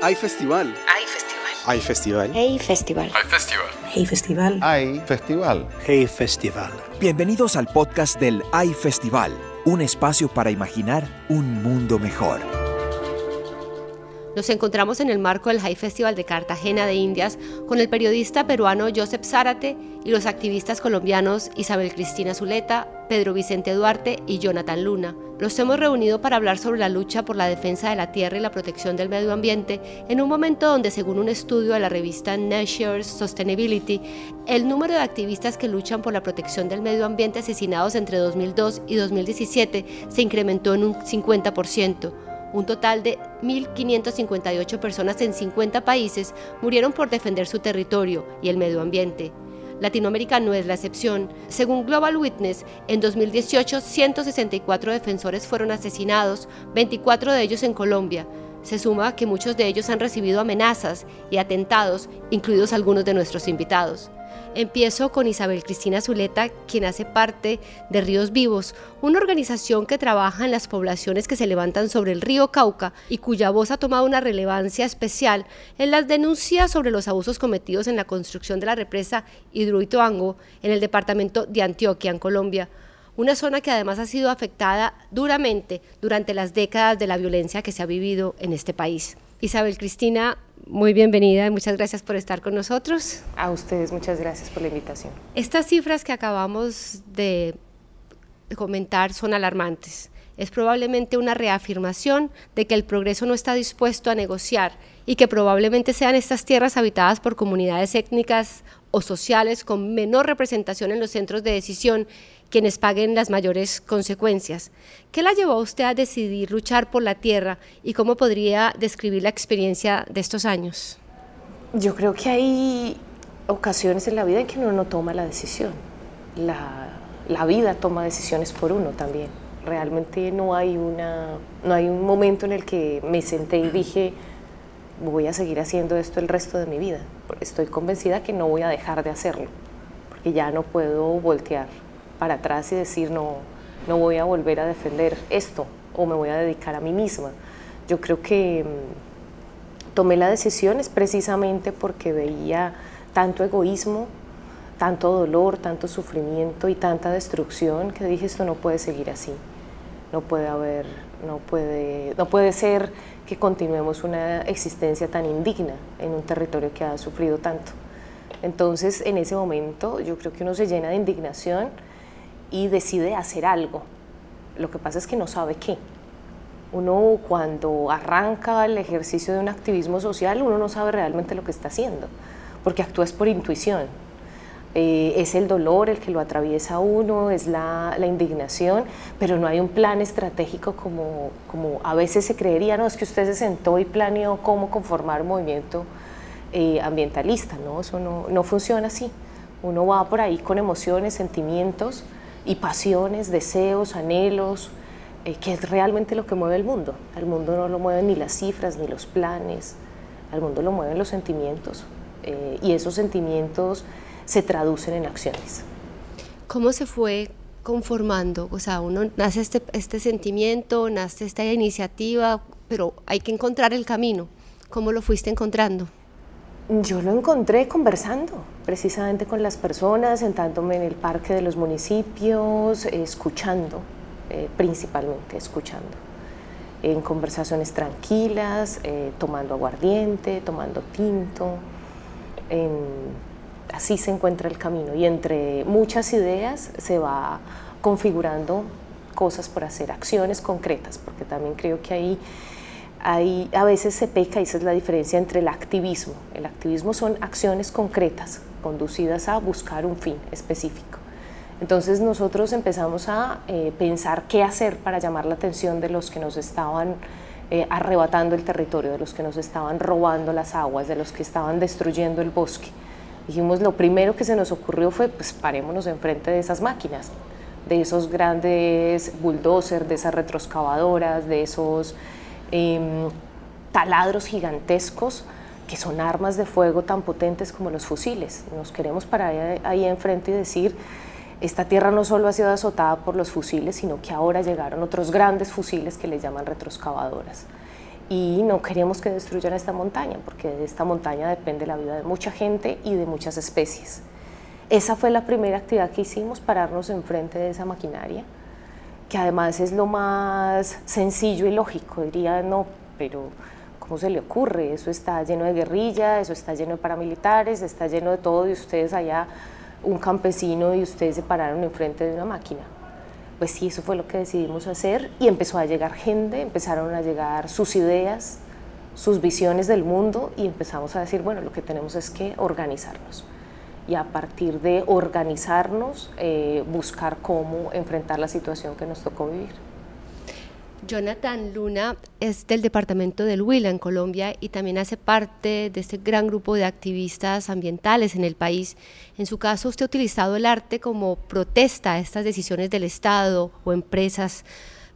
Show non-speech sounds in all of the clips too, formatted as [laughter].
Hay festival. Hay festival. Hay festival. Hey Festival. Hay festival. Hey Festival. Hay festival. Hey Festival. Bienvenidos al podcast del Hay Festival, un espacio para imaginar un mundo mejor. Nos encontramos en el marco del High Festival de Cartagena de Indias con el periodista peruano Joseph Zárate y los activistas colombianos Isabel Cristina Zuleta, Pedro Vicente Duarte y Jonathan Luna. Los hemos reunido para hablar sobre la lucha por la defensa de la tierra y la protección del medio ambiente en un momento donde, según un estudio de la revista Nature Sustainability, el número de activistas que luchan por la protección del medio ambiente asesinados entre 2002 y 2017 se incrementó en un 50%. Un total de 1.558 personas en 50 países murieron por defender su territorio y el medio ambiente. Latinoamérica no es la excepción. Según Global Witness, en 2018 164 defensores fueron asesinados, 24 de ellos en Colombia. Se suma que muchos de ellos han recibido amenazas y atentados, incluidos algunos de nuestros invitados. Empiezo con Isabel Cristina Zuleta, quien hace parte de Ríos Vivos, una organización que trabaja en las poblaciones que se levantan sobre el río Cauca y cuya voz ha tomado una relevancia especial en las denuncias sobre los abusos cometidos en la construcción de la represa Hidroituango en el departamento de Antioquia, en Colombia una zona que además ha sido afectada duramente durante las décadas de la violencia que se ha vivido en este país. Isabel Cristina, muy bienvenida y muchas gracias por estar con nosotros. A ustedes muchas gracias por la invitación. Estas cifras que acabamos de comentar son alarmantes. Es probablemente una reafirmación de que el progreso no está dispuesto a negociar y que probablemente sean estas tierras habitadas por comunidades étnicas o sociales con menor representación en los centros de decisión quienes paguen las mayores consecuencias. ¿Qué la llevó a usted a decidir luchar por la tierra y cómo podría describir la experiencia de estos años? Yo creo que hay ocasiones en la vida en que uno no toma la decisión. La, vida toma decisiones por uno también. Realmente no hay, una, no hay un momento en el que me senté y dije, voy a seguir haciendo esto el resto de mi vida. Estoy convencida que no voy a dejar de hacerlo, porque ya no puedo voltear para atrás y decir, no, no voy a volver a defender esto o me voy a dedicar a mí misma. Yo creo que mm, tomé la decisión es precisamente porque veía tanto egoísmo, tanto dolor, tanto sufrimiento y tanta destrucción que dije esto no puede seguir así. No puede haber, no puede, no puede ser que continuemos una existencia tan indigna en un territorio que ha sufrido tanto. Entonces, en ese momento, yo creo que uno se llena de indignación y decide hacer algo. Lo que pasa es que no sabe qué. Uno cuando arranca el ejercicio de un activismo social, uno no sabe realmente lo que está haciendo, porque actúas por intuición. Eh, es el dolor el que lo atraviesa uno, es la, la, indignación, pero no hay un plan estratégico como, como a veces se creería, no, es que usted se sentó y planeó cómo conformar un movimiento eh, ambientalista, ¿no? Eso no, no funciona así. Uno va por ahí con emociones, sentimientos, y pasiones, deseos, anhelos, eh, que es realmente lo que mueve el mundo. Al mundo no lo mueven ni las cifras, ni los planes, al mundo lo mueven los sentimientos eh, y esos sentimientos se traducen en acciones. ¿Cómo se fue conformando? O sea, uno nace este, este sentimiento, nace esta iniciativa, pero hay que encontrar el camino. ¿Cómo lo fuiste encontrando? Yo lo encontré conversando precisamente con las personas, sentándome en el parque de los municipios, escuchando, eh, principalmente escuchando, en conversaciones tranquilas, eh, tomando aguardiente, tomando tinto. así se encuentra el camino y entre muchas ideas se va configurando cosas por hacer, acciones concretas, porque también creo que ahí a veces se peca y esa es la diferencia entre el activismo. El activismo son acciones concretas conducidas a buscar un fin específico. Entonces nosotros empezamos a eh, pensar qué hacer para llamar la atención de los que nos estaban eh, arrebatando el territorio, de los que nos estaban robando las aguas, de los que estaban destruyendo el bosque. Dijimos, lo primero que se nos ocurrió fue, pues parémonos enfrente de esas máquinas, de esos grandes bulldozers, de esas retroscavadoras, de esos Em, taladros gigantescos que son armas de fuego tan potentes como los fusiles. Nos queremos parar ahí enfrente y decir, esta tierra no solo ha sido azotada por los fusiles, sino que ahora llegaron otros grandes fusiles que le llaman retroscavadoras. y no queríamos que destruyan esta montaña, porque de esta montaña depende la vida de mucha gente y de muchas especies. Esa fue la primera actividad que hicimos, pararnos enfrente de esa maquinaria, que además es lo más sencillo y lógico, diría, no, pero ¿cómo se le ocurre? Eso está lleno de guerrilla, eso está lleno de paramilitares, está lleno de todo y ustedes allá, un campesino y ustedes se pararon enfrente de una máquina pues sí, eso fue lo que decidimos hacer y empezó a llegar gente, empezaron a llegar sus ideas, sus visiones del mundo y empezamos a decir, bueno, lo que tenemos es que organizarnos. Y a partir de organizarnos, eh, buscar cómo enfrentar la situación que nos tocó vivir. Jonathan Luna es del departamento del Huila en Colombia y también hace parte de este gran grupo de activistas ambientales en el país. En su caso, usted ha utilizado el arte como protesta a estas decisiones del Estado o empresas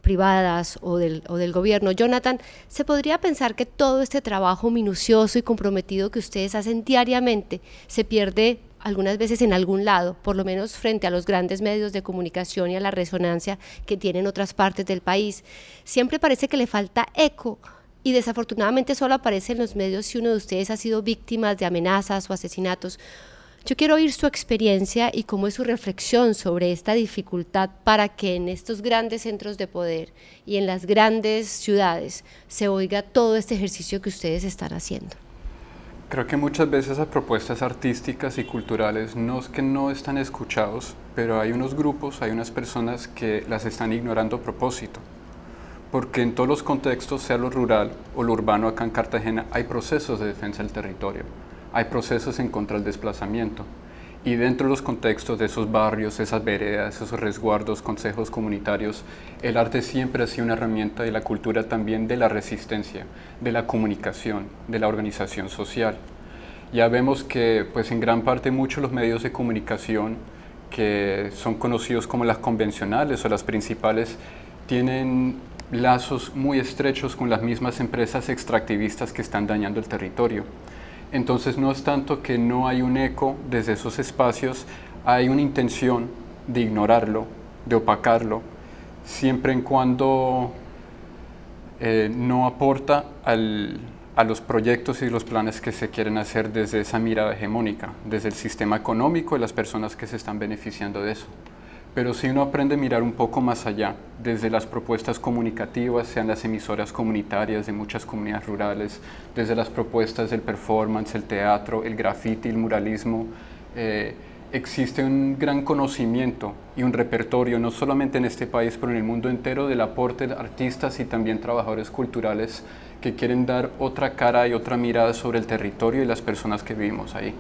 privadas o del, o del gobierno. Jonathan, ¿se podría pensar que todo este trabajo minucioso y comprometido que ustedes hacen diariamente se pierde algunas veces en algún lado, por lo menos frente a los grandes medios de comunicación y a la resonancia que tienen otras partes del país. Siempre parece que le falta eco y desafortunadamente solo aparece en los medios si uno de ustedes ha sido víctima de amenazas o asesinatos. Yo quiero oír su experiencia y cómo es su reflexión sobre esta dificultad para que en estos grandes centros de poder y en las grandes ciudades se oiga todo este ejercicio que ustedes están haciendo. Creo que muchas veces esas propuestas artísticas y culturales no es que no están escuchados, pero hay unos grupos, hay unas personas que las están ignorando a propósito. Porque en todos los contextos, sea lo rural o lo urbano acá en Cartagena, hay procesos de defensa del territorio, hay procesos en contra del desplazamiento. Y dentro de los contextos de esos barrios, esas veredas, esos resguardos, consejos comunitarios, el arte siempre ha sido una herramienta de la cultura también de la resistencia, de la comunicación, de la organización social. Ya vemos que pues en gran parte muchos los medios de comunicación que son conocidos como las convencionales o las principales tienen lazos muy estrechos con las mismas empresas extractivistas que están dañando el territorio. Entonces no es tanto que no hay un eco desde esos espacios, hay una intención de ignorarlo, de opacarlo, siempre en cuando eh, no aporta a los proyectos y los planes que se quieren hacer desde esa mirada hegemónica, desde el sistema económico y las personas que se están beneficiando de eso. Pero si uno aprende a mirar un poco más allá, desde las propuestas comunicativas, sean las emisoras comunitarias de muchas comunidades rurales, desde las propuestas del performance, el teatro, el graffiti, el muralismo, eh, existe un gran conocimiento y un repertorio, no solamente en este país, pero en el mundo entero, del aporte de artistas y también trabajadores culturales que quieren dar otra cara y otra mirada sobre el territorio y las personas que vivimos ahí.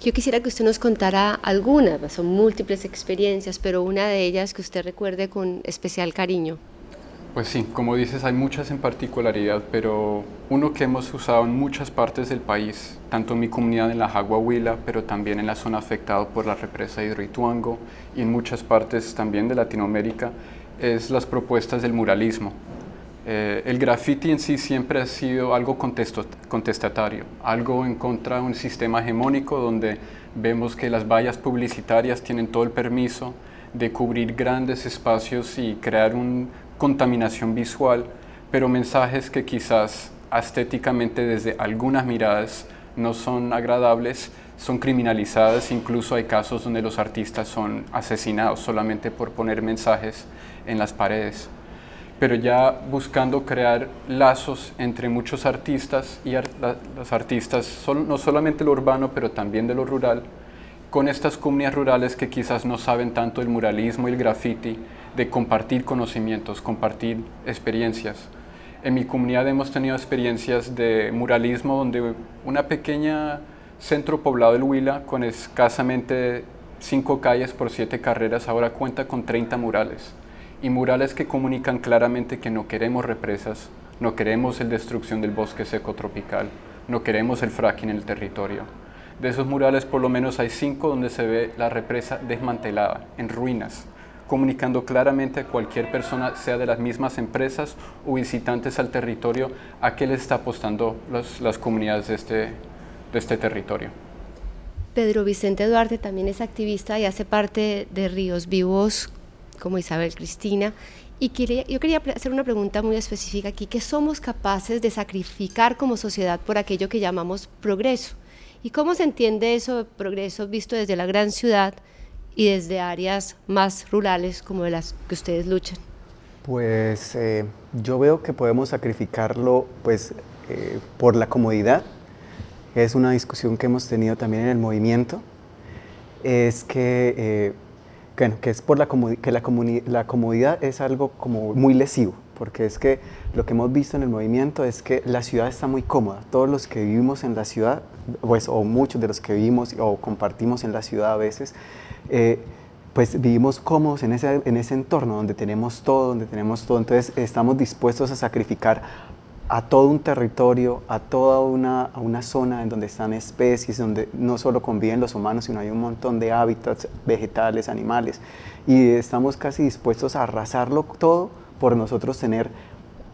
Yo quisiera que usted nos contara algunas, son múltiples experiencias, pero una de ellas que usted recuerde con especial cariño. Pues sí, como dices, hay muchas en particularidad, pero uno que hemos usado en muchas partes del país, tanto en mi comunidad en la Jaguahuila, pero también en la zona afectada por la represa de Hidroituango y en muchas partes también de Latinoamérica, es las propuestas del muralismo. Eh, el graffiti en sí siempre ha sido algo contestatario, algo en contra de un sistema hegemónico donde vemos que las vallas publicitarias tienen todo el permiso de cubrir grandes espacios y crear una contaminación visual, pero mensajes que quizás estéticamente desde algunas miradas no son agradables, son criminalizadas, incluso hay casos donde los artistas son asesinados solamente por poner mensajes en las paredes pero ya buscando crear lazos entre muchos artistas y los artistas, no solamente lo urbano, pero también de lo rural, con estas comunidades rurales que quizás no saben tanto el muralismo y el graffiti, de compartir conocimientos, compartir experiencias. En mi comunidad hemos tenido experiencias de muralismo donde una pequeña centro poblado del Huila, con escasamente cinco calles por siete carreras, ahora cuenta con 30 murales y murales que comunican claramente que no queremos represas, no queremos el destrucción del bosque seco tropical, no queremos el fracking en el territorio. De esos murales por lo menos hay cinco donde se ve la represa desmantelada, en ruinas, comunicando claramente a cualquier persona, sea de las mismas empresas o visitantes al territorio, a qué les está apostando las comunidades de este, de este territorio. Pedro Vicente Duarte también es activista y hace parte de Ríos Vivos como Isabel Cristina Y yo quería hacer una pregunta muy específica aquí, ¿qué somos capaces de sacrificar como sociedad por aquello que llamamos progreso? ¿Y cómo se entiende eso de progreso visto desde la gran ciudad y desde áreas más rurales como de las que ustedes luchan? Pues eh, yo veo que podemos sacrificarlo pues, eh, por la comodidad. Es una discusión que hemos tenido también en el movimiento. Es que eh, bueno, que es por la, que la comodidad es algo como muy lesivo, porque es que lo que hemos visto en el movimiento es que la ciudad está muy cómoda. Todos los que vivimos en la ciudad, pues, o muchos de los que vivimos o compartimos en la ciudad a veces, eh, pues vivimos cómodos en ese, en ese entorno donde tenemos todo, donde tenemos todo. Entonces estamos dispuestos a sacrificar a todo un territorio, a toda una, una, zona en donde están especies, donde no solo conviven los humanos, sino hay un montón de hábitats vegetales, animales, y estamos casi dispuestos a arrasarlo todo por nosotros tener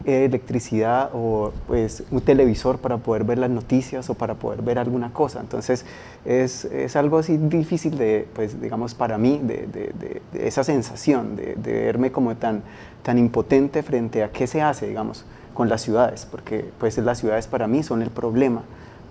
electricidad o pues un televisor para poder ver las noticias o para poder ver alguna cosa. Entonces es, es algo así difícil de, pues digamos para mí, de, de, esa sensación, de, verme como tan, tan impotente frente a qué se hace, digamos con las ciudades, porque pues las ciudades para mí son el problema,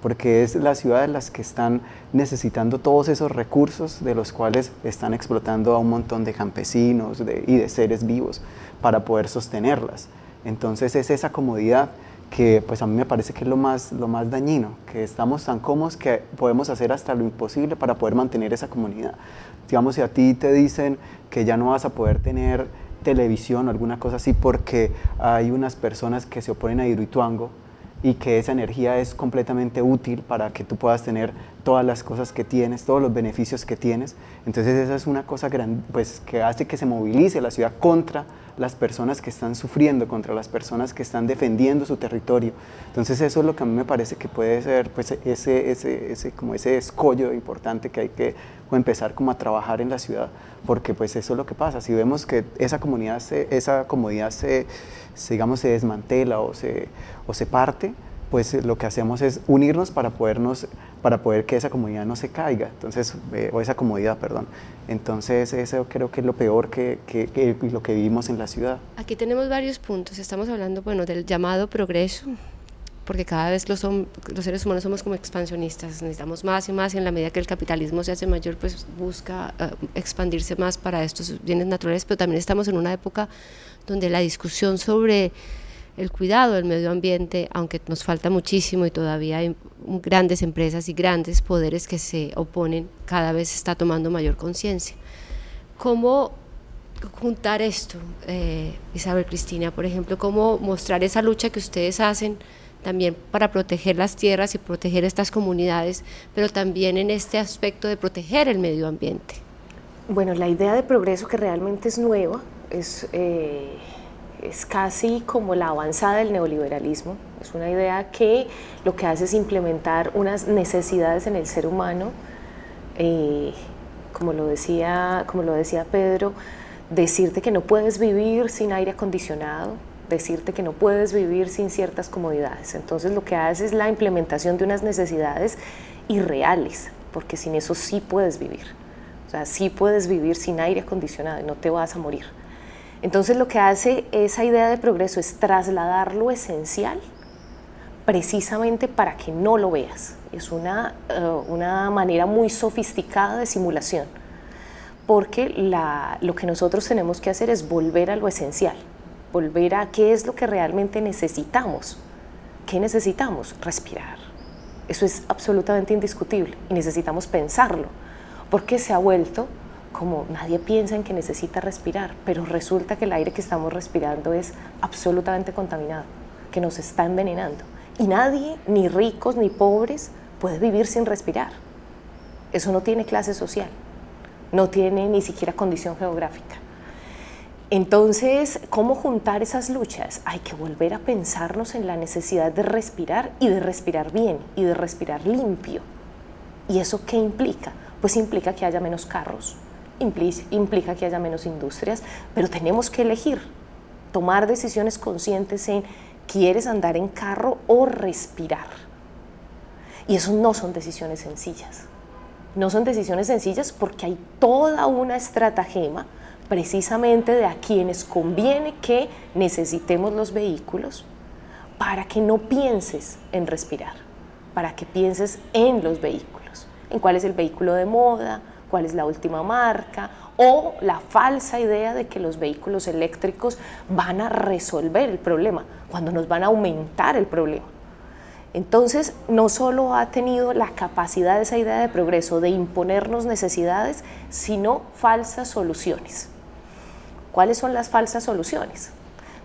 porque es las ciudades las que están necesitando todos esos recursos de los cuales están explotando a un montón de campesinos y de seres vivos para poder sostenerlas. Entonces es esa comodidad que pues a mí me parece que es lo más, lo más dañino, que estamos tan cómodos que podemos hacer hasta lo imposible para poder mantener esa comunidad. Digamos, si a ti te dicen que ya no vas a poder tener televisión o alguna cosa así porque hay unas personas que se oponen a Hidroituango y que esa energía es completamente útil para que tú puedas tener todas las cosas que tienes, todos los beneficios que tienes. Entonces esa es una cosa pues, que hace que se movilice la ciudad contra las personas que están sufriendo, contra las personas que están defendiendo su territorio. Entonces eso es lo que a mí me parece que puede ser pues, ese, ese, ese, como ese escollo importante que hay que empezar como a trabajar en la ciudad, porque pues eso es lo que pasa. Si vemos que esa comunidad, se, esa comodidad se, digamos, se desmantela o se, o se parte, pues lo que hacemos es unirnos para podernos para poder que esa comunidad no se caiga, entonces, eh, o esa comodidad, perdón. Entonces, eso creo que es lo peor que, que, lo que vivimos en la ciudad. Aquí tenemos varios puntos. Estamos hablando, bueno, del llamado progreso, porque cada vez los, los seres humanos somos como expansionistas, necesitamos más y más y en la medida que el capitalismo se hace mayor, pues busca eh, expandirse más para estos bienes naturales, pero también estamos en una época donde la discusión sobre el cuidado del medio ambiente, aunque nos falta muchísimo y todavía hay grandes empresas y grandes poderes que se oponen, cada vez está tomando mayor conciencia. ¿Cómo juntar esto, eh, Isabel Cristina, por ejemplo, cómo mostrar esa lucha que ustedes hacen también para proteger las tierras y proteger estas comunidades, pero también en este aspecto de proteger el medio ambiente? Bueno, la idea de progreso que realmente es nueva es... Eh, es casi como la avanzada del neoliberalismo. Es una idea que lo que hace es implementar unas necesidades en el ser humano, eh, como, lo decía, como lo decía Pedro, decirte que no puedes vivir sin aire acondicionado, decirte que no puedes vivir sin ciertas comodidades. Entonces lo que hace es la implementación de unas necesidades irreales, porque sin eso sí puedes vivir. O sea, sí puedes vivir sin aire acondicionado y no te vas a morir. Entonces lo que hace esa idea de progreso es trasladar lo esencial precisamente para que no lo veas. Es una, eh, una manera muy sofisticada de simulación, porque lo que nosotros tenemos que hacer es volver a lo esencial, volver a qué es lo que realmente necesitamos. ¿Qué necesitamos? Respirar. Eso es absolutamente indiscutible y necesitamos pensarlo, porque se ha vuelto como nadie piensa en que necesita respirar, pero resulta que el aire que estamos respirando es absolutamente contaminado, que nos está envenenando. Y nadie, ni ricos ni pobres, puede vivir sin respirar. Eso no tiene clase social, no tiene ni siquiera condición geográfica. Entonces, ¿cómo juntar esas luchas? Hay que volver a pensarnos en la necesidad de respirar y de respirar bien y de respirar limpio. ¿Y eso qué implica? Pues implica que haya menos carros, implica que haya menos industrias, pero tenemos que elegir, tomar decisiones conscientes en quieres andar en carro o respirar. Y eso no son decisiones sencillas. No son decisiones sencillas porque hay toda una estratagema precisamente de a quienes conviene que necesitemos los vehículos para que no pienses en respirar, para que pienses en los vehículos, en cuál es el vehículo de moda, cuál es la última marca o la falsa idea de que los vehículos eléctricos van a resolver el problema, cuando nos van a aumentar el problema. Entonces, no solo ha tenido la capacidad de esa idea de progreso de imponernos necesidades, sino falsas soluciones. ¿Cuáles son las falsas soluciones?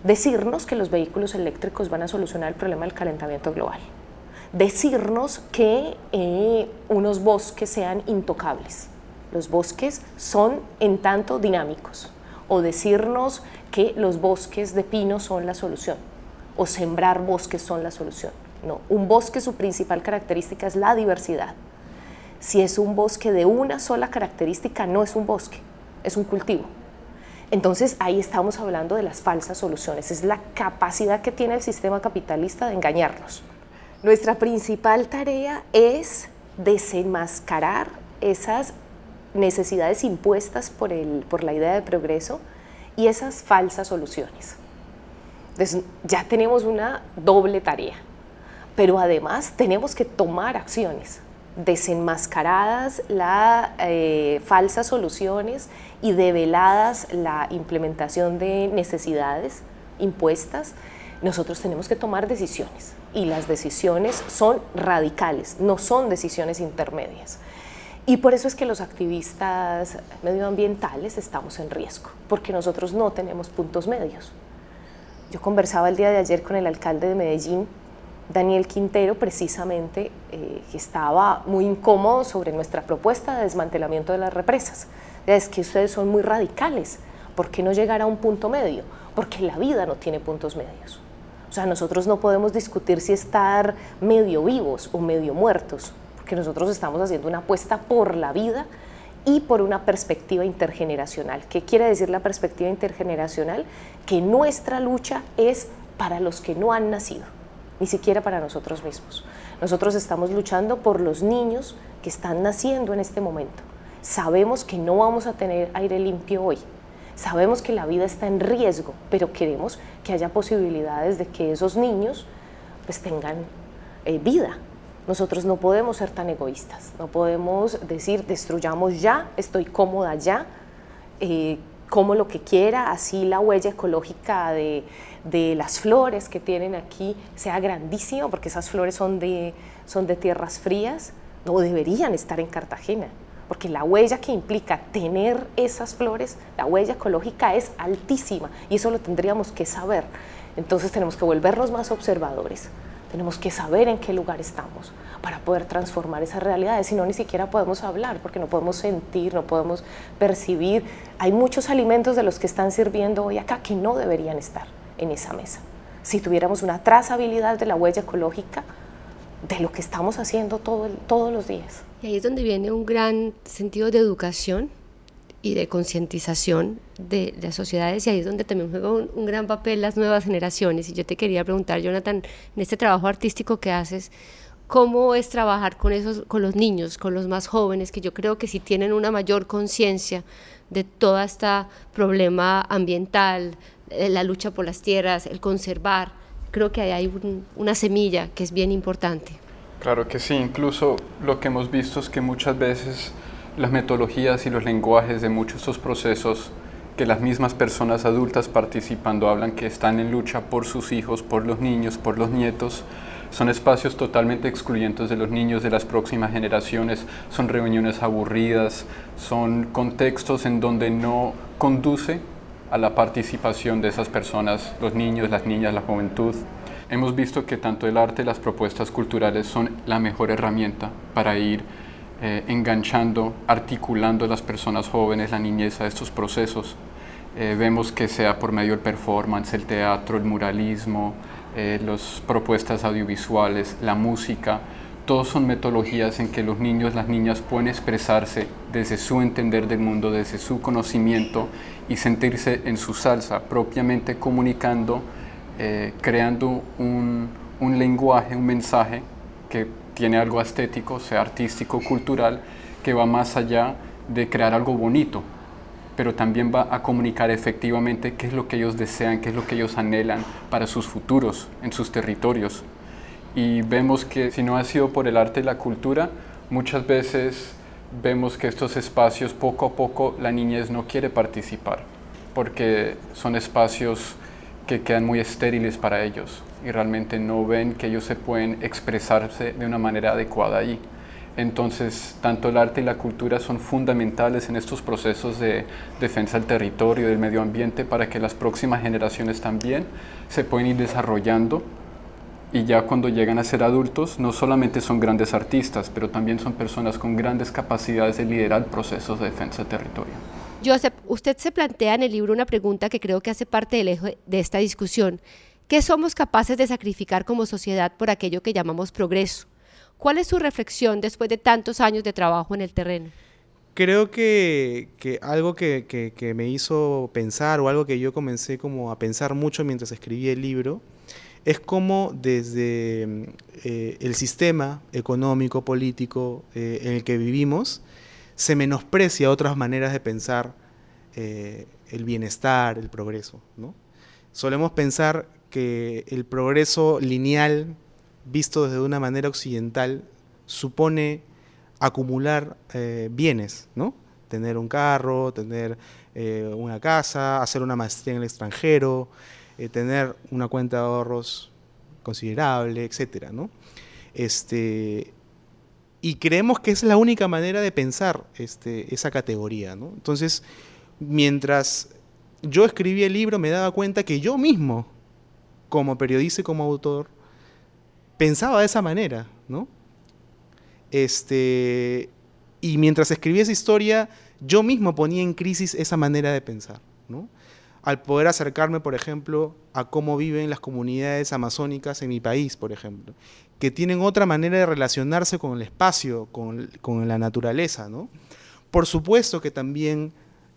Decirnos que los vehículos eléctricos van a solucionar el problema del calentamiento global. Decirnos que eh, unos bosques sean intocables. Los bosques son en tanto dinámicos. O decirnos que los bosques de pino son la solución. O sembrar bosques son la solución. No, un bosque su principal característica es la diversidad. Si es un bosque de una sola característica, no es un bosque, es un cultivo. Entonces ahí estamos hablando de las falsas soluciones, es la capacidad que tiene el sistema capitalista de engañarnos. Nuestra principal tarea es desenmascarar esas necesidades impuestas por, el, por la idea de progreso y esas falsas soluciones. Entonces ya tenemos una doble tarea, pero además tenemos que tomar acciones desenmascaradas las eh, falsas soluciones y develadas la implementación de necesidades impuestas, nosotros tenemos que tomar decisiones y las decisiones son radicales, no son decisiones intermedias. Y por eso es que los activistas medioambientales estamos en riesgo, porque nosotros no tenemos puntos medios. Yo conversaba el día de ayer con el alcalde de Medellín Daniel Quintero precisamente eh, estaba muy incómodo sobre nuestra propuesta de desmantelamiento de las represas. Es que ustedes son muy radicales. ¿Por qué no llegar a un punto medio? Porque la vida no tiene puntos medios. O sea, nosotros no podemos discutir si estar medio vivos o medio muertos, porque nosotros estamos haciendo una apuesta por la vida y por una perspectiva intergeneracional. ¿Qué quiere decir la perspectiva intergeneracional? Que nuestra lucha es para los que no han nacido ni siquiera para nosotros mismos. Nosotros estamos luchando por los niños que están naciendo en este momento. Sabemos que no vamos a tener aire limpio hoy. Sabemos que la vida está en riesgo, pero queremos que haya posibilidades de que esos niños pues tengan eh, vida. Nosotros no podemos ser tan egoístas, no podemos decir destruyamos ya, estoy cómoda ya, eh, como lo que quiera, así la huella ecológica de, de las flores que tienen aquí sea grandísima, porque esas flores son de, son de tierras frías, no deberían estar en Cartagena, porque la huella que implica tener esas flores, la huella ecológica es altísima y eso lo tendríamos que saber. Entonces tenemos que volvernos más observadores, tenemos que saber en qué lugar estamos para poder transformar esas realidades, si no ni siquiera podemos hablar, porque no podemos sentir, no podemos percibir. Hay muchos alimentos de los que están sirviendo hoy acá que no deberían estar en esa mesa. Si tuviéramos una trazabilidad de la huella ecológica de lo que estamos haciendo todo todos los días. Y ahí es donde viene un gran sentido de educación y de concientización de, las sociedades y ahí es donde también juega un, gran papel las nuevas generaciones. Y yo te quería preguntar, Jonathan, en este trabajo artístico que haces, ¿cómo es trabajar con, esos, con los niños, con los más jóvenes, que yo creo que si tienen una mayor conciencia de todo este problema ambiental, eh, la lucha por las tierras, el conservar. Creo que hay una semilla que es bien importante. Claro que sí, incluso lo que hemos visto es que muchas veces las metodologías y los lenguajes de muchos de estos procesos que las mismas personas adultas participando hablan que están en lucha por sus hijos, por los niños, por los nietos, son espacios totalmente excluyentes de los niños de las próximas generaciones, son reuniones aburridas, son contextos en donde no conduce a la participación de esas personas, los niños, las niñas, la juventud. Hemos visto que tanto el arte y las propuestas culturales son la mejor herramienta para ir eh, enganchando, articulando a las personas jóvenes, la niñez a estos procesos. Eh, vemos que sea por medio del performance, el teatro, el muralismo, eh, las propuestas audiovisuales, la música, todos son metodologías en que los niños, las niñas pueden expresarse desde su entender del mundo, desde su conocimiento y sentirse en su salsa, propiamente comunicando, eh, creando un, un lenguaje, un mensaje que tiene algo estético, sea artístico, cultural, que va más allá de crear algo bonito, pero también va a comunicar efectivamente qué es lo que ellos desean, qué es lo que ellos anhelan para sus futuros, en sus territorios. Y vemos que si no ha sido por el arte y la cultura, muchas veces vemos que estos espacios poco a poco la niñez no quiere participar, porque son espacios que quedan muy estériles para ellos y realmente no ven que ellos se pueden expresarse de una manera adecuada allí. Entonces, tanto el arte y la cultura son fundamentales en estos procesos de defensa del territorio, del medio ambiente, para que las próximas generaciones también se puedan ir desarrollando y ya cuando llegan a ser adultos no solamente son grandes artistas, pero también son personas con grandes capacidades de liderar procesos de defensa del territorio. Joseph, usted se plantea en el libro una pregunta que creo que hace parte del eje de esta discusión. ¿Qué somos capaces de sacrificar como sociedad por aquello que llamamos progreso? ¿Cuál es su reflexión después de tantos años de trabajo en el terreno? Creo que, algo que, me hizo pensar o algo que yo comencé como a pensar mucho mientras escribí el libro es cómo desde eh, el sistema económico, político eh, en el que vivimos, se menosprecia otras maneras de pensar eh, el bienestar, el progreso. ¿no? Solemos pensar que el progreso lineal visto desde una manera occidental, supone acumular eh, bienes, ¿no? Tener un carro, tener eh, una casa, hacer una maestría en el extranjero, tener una cuenta de ahorros considerable, etcétera, ¿no? Este, y creemos que es la única manera de pensar este, esa categoría. Entonces, mientras yo escribí el libro, me daba cuenta que yo mismo, como periodista y como autor, pensaba de esa manera, ¿no? Este, y mientras escribía esa historia, yo mismo ponía en crisis esa manera de pensar, ¿no? Al poder acercarme, por ejemplo, a cómo viven las comunidades amazónicas en mi país, por ejemplo, que tienen otra manera de relacionarse con el espacio, con, la naturaleza, ¿no? Por supuesto que también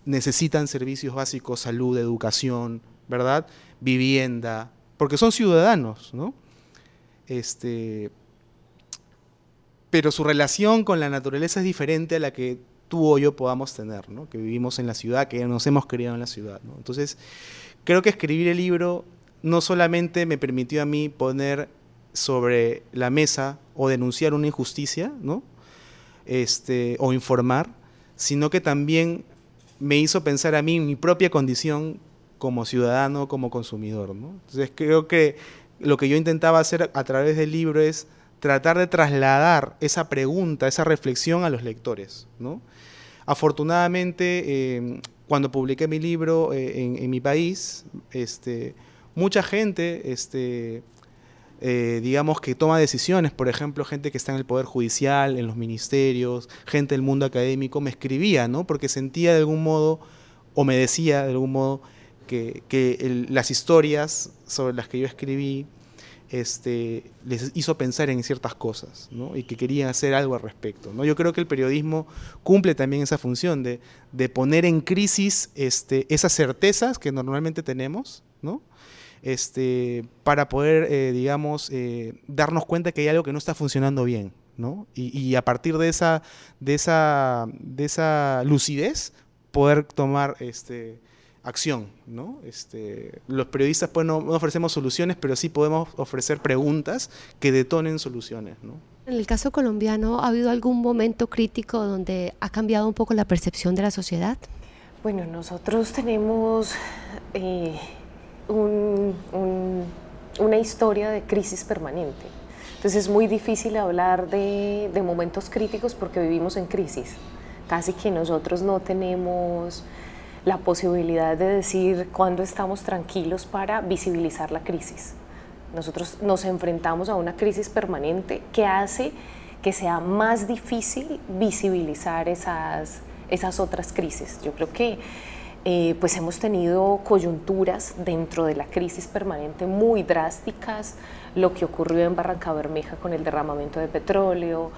necesitan servicios básicos, salud, educación, ¿verdad? Vivienda, porque son ciudadanos, ¿no? Este, pero su relación con la naturaleza es diferente a la que tú o yo podamos tener, ¿no? que vivimos en la ciudad, que nos hemos criado en la ciudad. ¿no? Entonces, creo que escribir el libro no solamente me permitió a mí poner sobre la mesa o denunciar una injusticia, ¿no? este, o informar, sino que también me hizo pensar a mí mi propia condición como ciudadano, como consumidor. ¿no? Entonces creo que lo que yo intentaba hacer a través del libro es tratar de trasladar esa pregunta, esa reflexión a los lectores. ¿no? Afortunadamente, em, cuando publiqué mi libro eh, en, mi país, este, mucha gente, este, eh, digamos, que toma decisiones, por ejemplo, gente que está en el Poder Judicial, en los ministerios, gente del mundo académico, me escribía, ¿no? porque sentía de algún modo, o me decía de algún modo, que, las historias sobre las que yo escribí este, les hizo pensar en ciertas cosas y que querían hacer algo al respecto. Yo creo que el periodismo cumple también esa función de, poner en crisis este, esas certezas que normalmente tenemos, este, para poder, eh, eh, darnos cuenta que hay algo que no está funcionando bien. Y, a partir de esa, de, esa, de esa lucidez, poder tomar acción, ¿no? Este, los periodistas pues no, ofrecemos soluciones, pero sí podemos ofrecer preguntas que detonen soluciones, ¿no? En el caso colombiano, ¿ha habido algún momento crítico donde ha cambiado un poco la percepción de la sociedad? Bueno, nosotros tenemos eh, una historia de crisis permanente. Entonces es muy difícil hablar de, de momentos críticos porque vivimos en crisis. Casi que nosotros no tenemos la posibilidad de decir cuándo estamos tranquilos para visibilizar la crisis. Nosotros nos enfrentamos a una crisis permanente que hace que sea más difícil visibilizar esas, esas otras crisis. Yo creo que eh, pues hemos tenido coyunturas dentro de la crisis permanente muy drásticas, lo que ocurrió en Barranca Bermeja con el derramamiento de petróleo,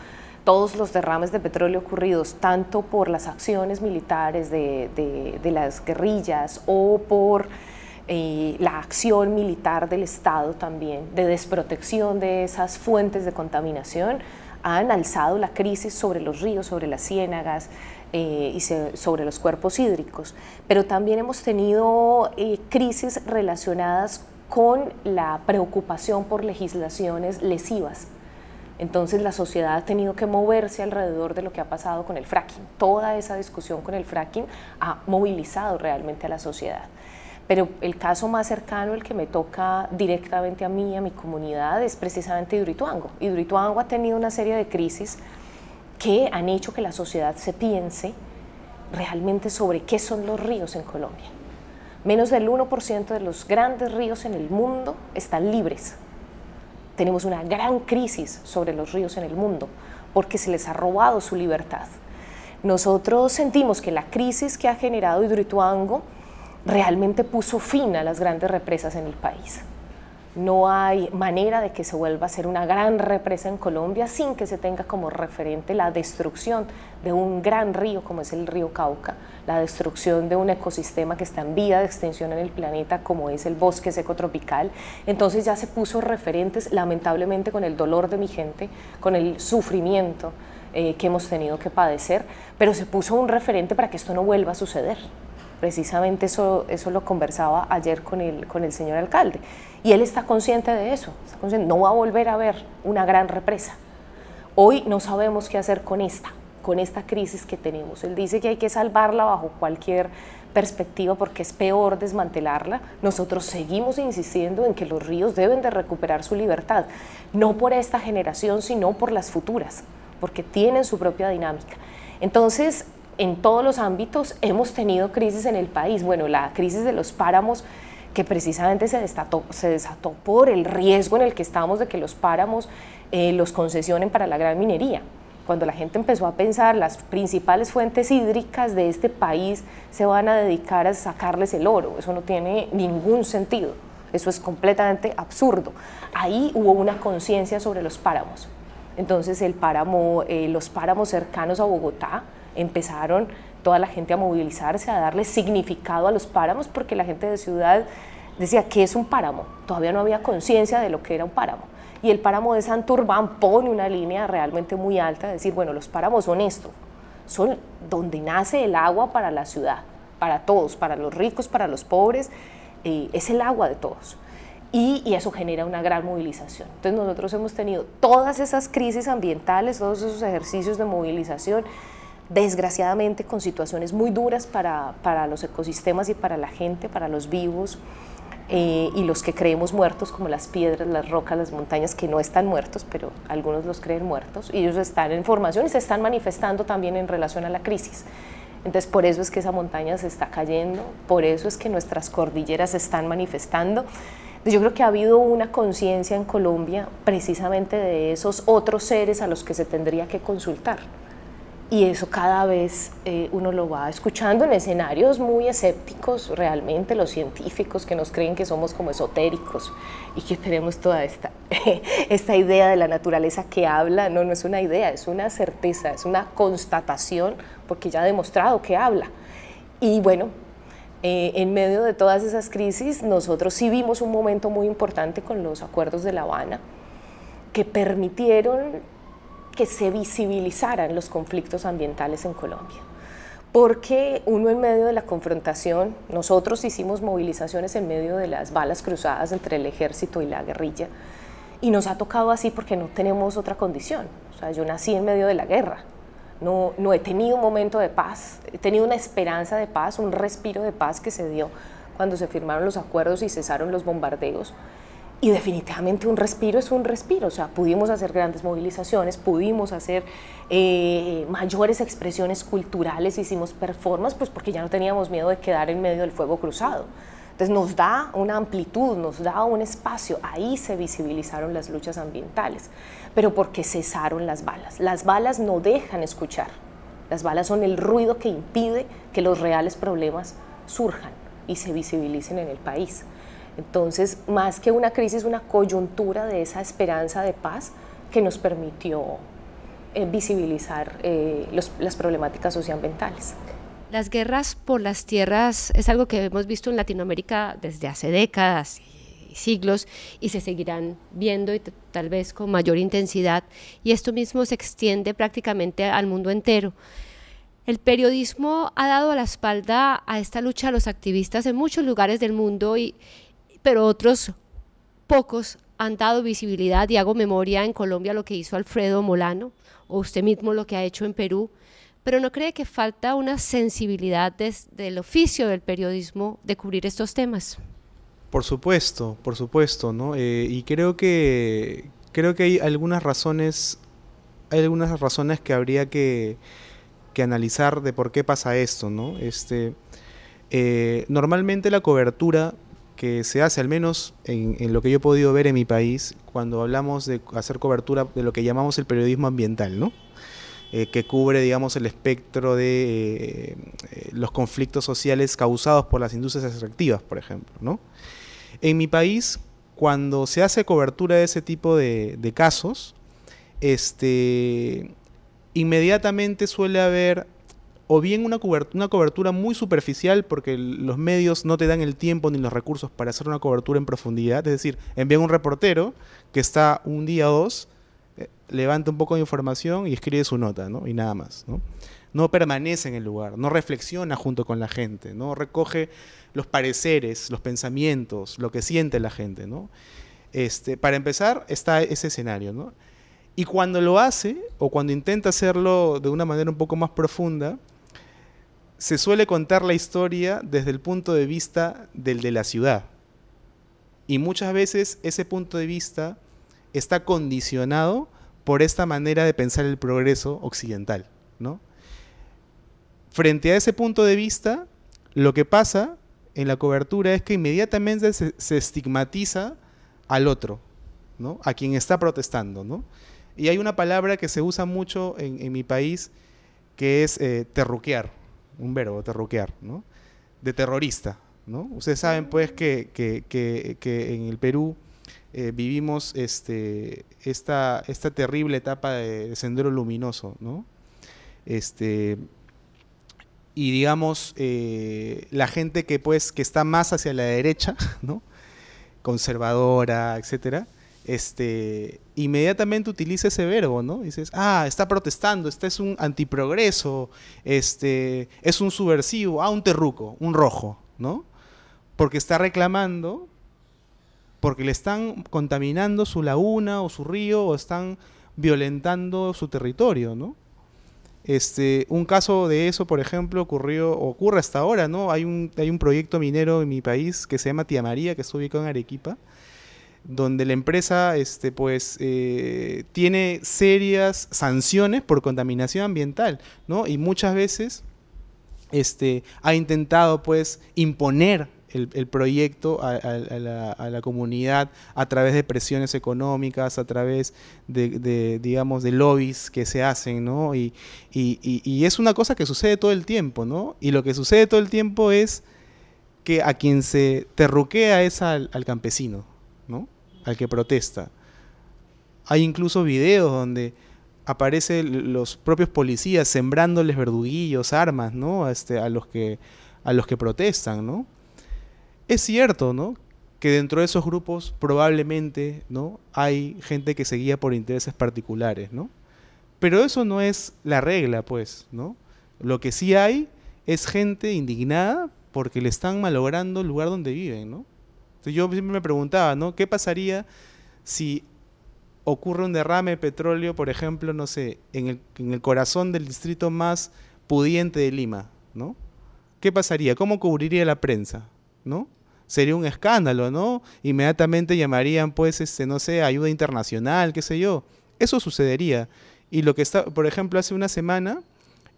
todos los derrames de petróleo ocurridos tanto por las acciones militares de, las guerrillas o por eh, la acción militar del Estado también, de desprotección de esas fuentes de contaminación, han alzado la crisis sobre los ríos, sobre las ciénagas eh, y sobre los cuerpos hídricos. Pero también hemos tenido eh, crisis relacionadas con la preocupación por legislaciones lesivas. Entonces la sociedad ha tenido que moverse alrededor de lo que ha pasado con el fracking. Toda esa discusión con el fracking ha movilizado realmente a la sociedad. Pero el caso más cercano, el que me toca directamente a mí, a mi comunidad, es precisamente Hidroituango. Hidroituango ha tenido una serie de crisis que han hecho que la sociedad se piense realmente sobre qué son los ríos en Colombia. Menos del 1% de los grandes ríos en el mundo están libres. Tenemos una gran crisis sobre los ríos en el mundo porque se les ha robado su libertad. Nosotros sentimos que la crisis que ha generado Hidroituango realmente puso fin a las grandes represas en el país. No hay manera de que se vuelva a ser una gran represa en Colombia sin que se tenga como referente la destrucción de un gran río como es el río Cauca, la destrucción de un ecosistema que está en vía de extensión en el planeta como es el bosque seco tropical. Entonces ya se puso referentes lamentablemente con el dolor de mi gente, con el sufrimiento eh, que hemos tenido que padecer, pero se puso un referente para que esto no vuelva a suceder. Precisamente eso, eso lo conversaba ayer con el, con el señor alcalde. Y él está consciente de eso. no va a volver a haber una gran represa. Hoy no sabemos qué hacer con esta, con esta crisis que tenemos. Él dice que hay que salvarla bajo cualquier perspectiva porque es peor desmantelarla. Nosotros seguimos insistiendo en que los ríos deben de recuperar su libertad, no por esta generación, sino por las futuras, porque tienen su propia dinámica. Entonces, en todos los ámbitos hemos tenido crisis en el país. Bueno, la crisis de los páramos que precisamente se, se desató por el riesgo en el que estamos de que los páramos eh, los concesionen para la gran minería. Cuando la gente empezó a pensar las principales fuentes hídricas de este país se van a dedicar a sacarles el oro, eso no tiene ningún sentido, eso es completamente absurdo. Ahí hubo una conciencia sobre los páramos. Entonces el páramo, eh, los páramos cercanos a Bogotá, empezaron toda la gente a movilizarse, a darle significado a los páramos, porque la gente de ciudad decía, ¿qué es un páramo? Todavía no había conciencia de lo que era un páramo. Y el páramo de Santurbán pone una línea realmente muy alta, de decir, bueno, los páramos son esto, son donde nace el agua para la ciudad, para todos, para los ricos, para los pobres, eh, es el agua de todos. Y, y, eso genera una gran movilización. Entonces nosotros hemos tenido todas esas crisis ambientales, todos esos ejercicios de movilización, desgraciadamente con situaciones muy duras para, para los ecosistemas y para la gente, para los vivos. Eh, y los que creemos muertos, como las piedras, las rocas, las montañas, que no están muertos, pero algunos los creen muertos, y ellos están en formación y se están manifestando también en relación a la crisis. Entonces, por eso es que esa montaña se está cayendo, por eso es que nuestras cordilleras se están manifestando. Yo creo que ha habido una conciencia en Colombia precisamente de esos otros seres a los que se tendría que consultar y eso cada vez eh, uno lo va escuchando en escenarios muy escépticos, realmente los científicos que nos creen que somos como esotéricos y que tenemos toda esta, [laughs] esta idea de la naturaleza que habla, no, no es una idea, es una certeza, es una constatación porque ya ha demostrado que habla. Y bueno, eh, en medio de todas esas crisis, nosotros sí vimos un momento muy importante con los acuerdos de La Habana que permitieron que se visibilizaran los conflictos ambientales en Colombia. Porque uno en medio de la confrontación, nosotros hicimos movilizaciones en medio de las balas cruzadas entre el ejército y la guerrilla, y nos ha tocado así porque no tenemos otra condición. O sea, yo nací en medio de la guerra, no, no he tenido un momento de paz, he tenido una esperanza de paz, un respiro de paz que se dio cuando se firmaron los acuerdos y cesaron los bombardeos y definitivamente un respiro es un respiro, o sea, pudimos hacer grandes movilizaciones, pudimos hacer eh, mayores expresiones culturales, hicimos performance, pues porque ya no teníamos miedo de quedar en medio del fuego cruzado. Entonces nos da una amplitud, nos da un espacio, ahí se visibilizaron las luchas ambientales, pero porque cesaron las balas. Las balas no dejan escuchar, las balas son el ruido que impide que los reales problemas surjan y se visibilicen en el país. Entonces, más que una crisis, una coyuntura de esa esperanza de paz que nos permitió eh, visibilizar eh, las problemáticas socioambientales. Las guerras por las tierras es algo que hemos visto en Latinoamérica desde hace décadas y siglos y se seguirán viendo y tal vez con mayor intensidad. Y esto mismo se extiende prácticamente al mundo entero. El periodismo ha dado la espalda a esta lucha a los activistas en muchos lugares del mundo, y, pero otros pocos han dado visibilidad y hago memoria en Colombia lo que hizo Alfredo Molano o usted mismo lo que ha hecho en Perú, pero no cree que falta una sensibilidad del oficio del periodismo de cubrir estos temas. Por supuesto, por supuesto, ¿no? Eh, y creo que creo que hay algunas razones, hay algunas razones que habría que, que analizar de por qué pasa esto, ¿no? Este, eh, normalmente la cobertura que se hace, al menos en, lo que yo he podido ver en mi país, cuando hablamos de hacer cobertura de lo que llamamos el periodismo ambiental, ¿no? Eh, que cubre, digamos, el espectro de eh, los conflictos sociales causados por las industrias extractivas, por ejemplo, ¿no? En mi país, cuando se hace cobertura de ese tipo de, de casos, este, inmediatamente suele haber o bien una cobertura, una cobertura muy superficial porque los medios no te dan el tiempo ni los recursos para hacer una cobertura en profundidad, es decir, envían un reportero que está un día o dos, eh, levanta un poco de información y escribe su nota, ¿no? Y nada más, ¿no? No permanece en el lugar, no reflexiona junto con la gente, no recoge los pareceres, los pensamientos, lo que siente la gente, ¿no? Este, para empezar, está ese escenario, ¿no? Y cuando lo hace, o cuando intenta hacerlo de una manera un poco más profunda, se suele contar la historia desde el punto de vista del de la ciudad. Y muchas veces ese punto de vista está condicionado por esta manera de pensar el progreso occidental. Frente a ese punto de vista, lo que pasa en la cobertura es que inmediatamente se, estigmatiza al otro, a quien está protestando. Y hay una palabra que se usa mucho en, mi país que es eh, terruquear, un verbo, terruquear, ¿no? De terrorista, ¿no? Ustedes saben pues que, en el Perú eh, vivimos este, esta, esta terrible etapa de, sendero luminoso, ¿no? Este, y digamos, eh, la gente que pues que está más hacia la derecha, [laughs] ¿no? conservadora, etcétera, este, inmediatamente utiliza ese verbo, ¿no? Dices, ah, está protestando, este es un antiprogreso, este, es un subversivo, ah, un terruco, un rojo, ¿no? Porque está reclamando, porque le están contaminando su laguna o su río o están violentando su territorio, ¿no? Este, un caso de eso, por ejemplo, ocurrió, ocurre hasta ahora, ¿no? Hay un, hay un proyecto minero en mi país que se llama Tía María, que está ubicado en Arequipa, donde la empresa este, pues, eh, tiene serias sanciones por contaminación ambiental, ¿no? Y muchas veces este, ha intentado pues, imponer el, proyecto a, la, comunidad a través de presiones económicas, a través de, digamos, de lobbies que se hacen, ¿no? Y, es una cosa que sucede todo el tiempo, ¿no? Y lo que sucede todo el tiempo es que a quien se terruquea es al, al campesino, ¿no? Al que protesta. Hay incluso videos donde aparecen los propios policías sembrándoles verduguillos, armas, ¿no? Este, a, los que, a los que protestan, ¿no? Es cierto, ¿no? Que dentro de esos grupos probablemente, ¿no? Hay gente que se guía por intereses particulares, ¿no? Pero eso no es la regla, pues, ¿no? Lo que sí hay es gente indignada porque le están malogrando el lugar donde viven, ¿no? Yo siempre me preguntaba, ¿no? ¿Qué pasaría si ocurre un derrame de petróleo, por ejemplo, no sé, en el, en el corazón del distrito más pudiente de Lima, ¿no? ¿Qué pasaría? ¿Cómo cubriría la prensa? ¿No? Sería un escándalo, ¿no? Inmediatamente llamarían, pues, este, no sé, ayuda internacional, qué sé yo. Eso sucedería. Y lo que está, por ejemplo, hace una semana,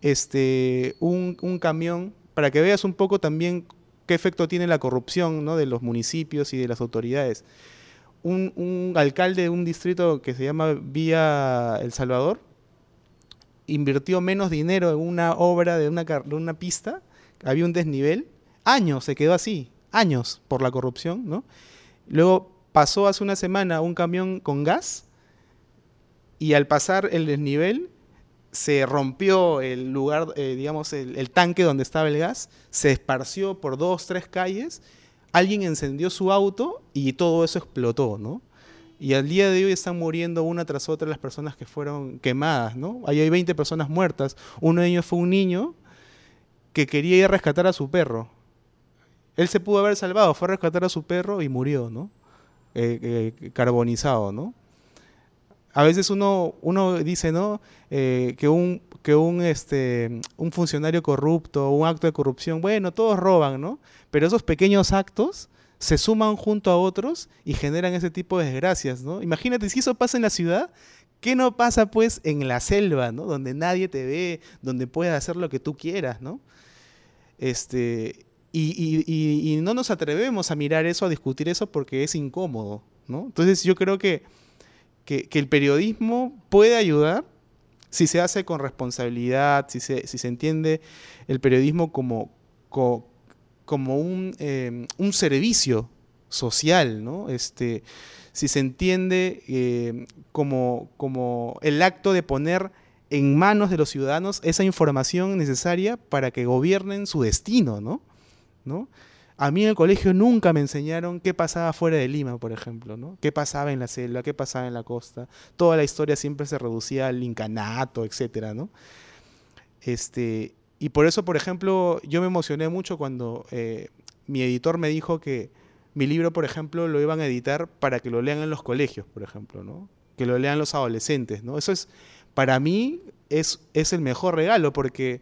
este, un, un camión, para que veas un poco también qué efecto tiene la corrupción ¿no? de los municipios y de las autoridades. Un, alcalde de un distrito que se llama Vía El Salvador invirtió menos dinero en una obra de una, una pista, había un desnivel, años se quedó así, años por la corrupción, ¿no? Luego pasó hace una semana un camión con gas y al pasar el desnivel se rompió el lugar, eh, digamos, el, tanque donde estaba el gas, se esparció por dos, tres calles, alguien encendió su auto y todo eso explotó, ¿no? Y al día de hoy están muriendo una tras otra las personas que fueron quemadas, ¿no? Ahí hay 20 personas muertas. Uno de ellos fue un niño que quería ir a rescatar a su perro. Él se pudo haber salvado, fue a rescatar a su perro y murió, ¿no? Eh, eh, carbonizado, ¿no? A veces uno, uno dice, ¿no? Eh, que un, que un, este, un funcionario corrupto, un acto de corrupción, bueno, todos roban, ¿no? Pero esos pequeños actos se suman junto a otros y generan ese tipo de desgracias, ¿no? Imagínate, si eso pasa en la ciudad, ¿qué no pasa pues en la selva, ¿no? Donde nadie te ve, donde puedes hacer lo que tú quieras, ¿no? Este, y, no nos atrevemos a mirar eso, a discutir eso porque es incómodo, ¿no? Entonces yo creo que, que, el periodismo puede ayudar si se hace con responsabilidad, si se, si se entiende el periodismo como, como como em, un, servicio social, ¿no? Este, si se entiende em, como, como el acto de poner en manos de los ciudadanos esa información necesaria para que gobiernen su destino, ¿no? ¿no? A mí en el colegio nunca me enseñaron qué pasaba fuera de Lima, por ejemplo, ¿no? Qué pasaba en la selva, qué pasaba en la costa. Toda la historia siempre se reducía al incanato, etcétera, ¿no? Este, y por eso, por ejemplo, yo me emocioné mucho cuando eh, mi editor me dijo que mi libro, por ejemplo, lo iban a editar para que lo lean en los colegios, por ejemplo, ¿no? Que lo lean los adolescentes, ¿no? Eso es, para mí, es, es el mejor regalo porque,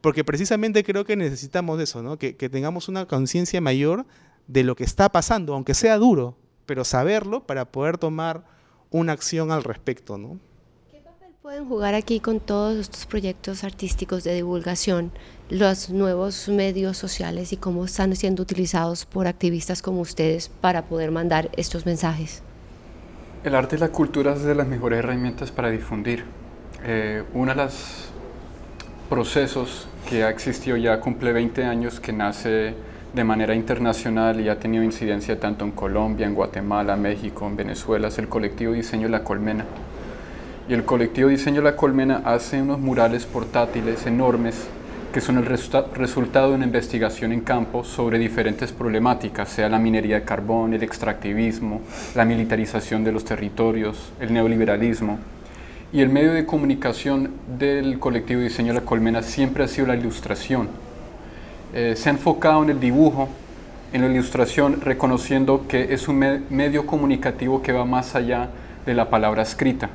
porque precisamente creo que necesitamos eso, ¿no? Que, que tengamos una conciencia mayor de lo que está pasando, aunque sea duro, pero saberlo para poder tomar una acción al respecto, ¿no? pueden jugar aquí con todos estos proyectos artísticos de divulgación los nuevos medios sociales y cómo están siendo utilizados por activistas como ustedes para poder mandar estos mensajes? El arte y la cultura es de las mejores herramientas para difundir. Eh, uno de los procesos que ha existido ya cumple 20 años, que nace de manera internacional y ha tenido incidencia tanto en Colombia, en Guatemala, México, en Venezuela, es el colectivo Diseño La Colmena y el colectivo Diseño La Colmena hace unos murales portátiles enormes que son el resultado de una investigación en campo sobre diferentes problemáticas, sea la minería de carbón, el extractivismo, la militarización de los territorios, el neoliberalismo. Y el medio de comunicación del colectivo Diseño La Colmena siempre ha sido la ilustración. Eh, se ha enfocado en el dibujo, en la ilustración, reconociendo que es un medio comunicativo que va más allá de la palabra escrita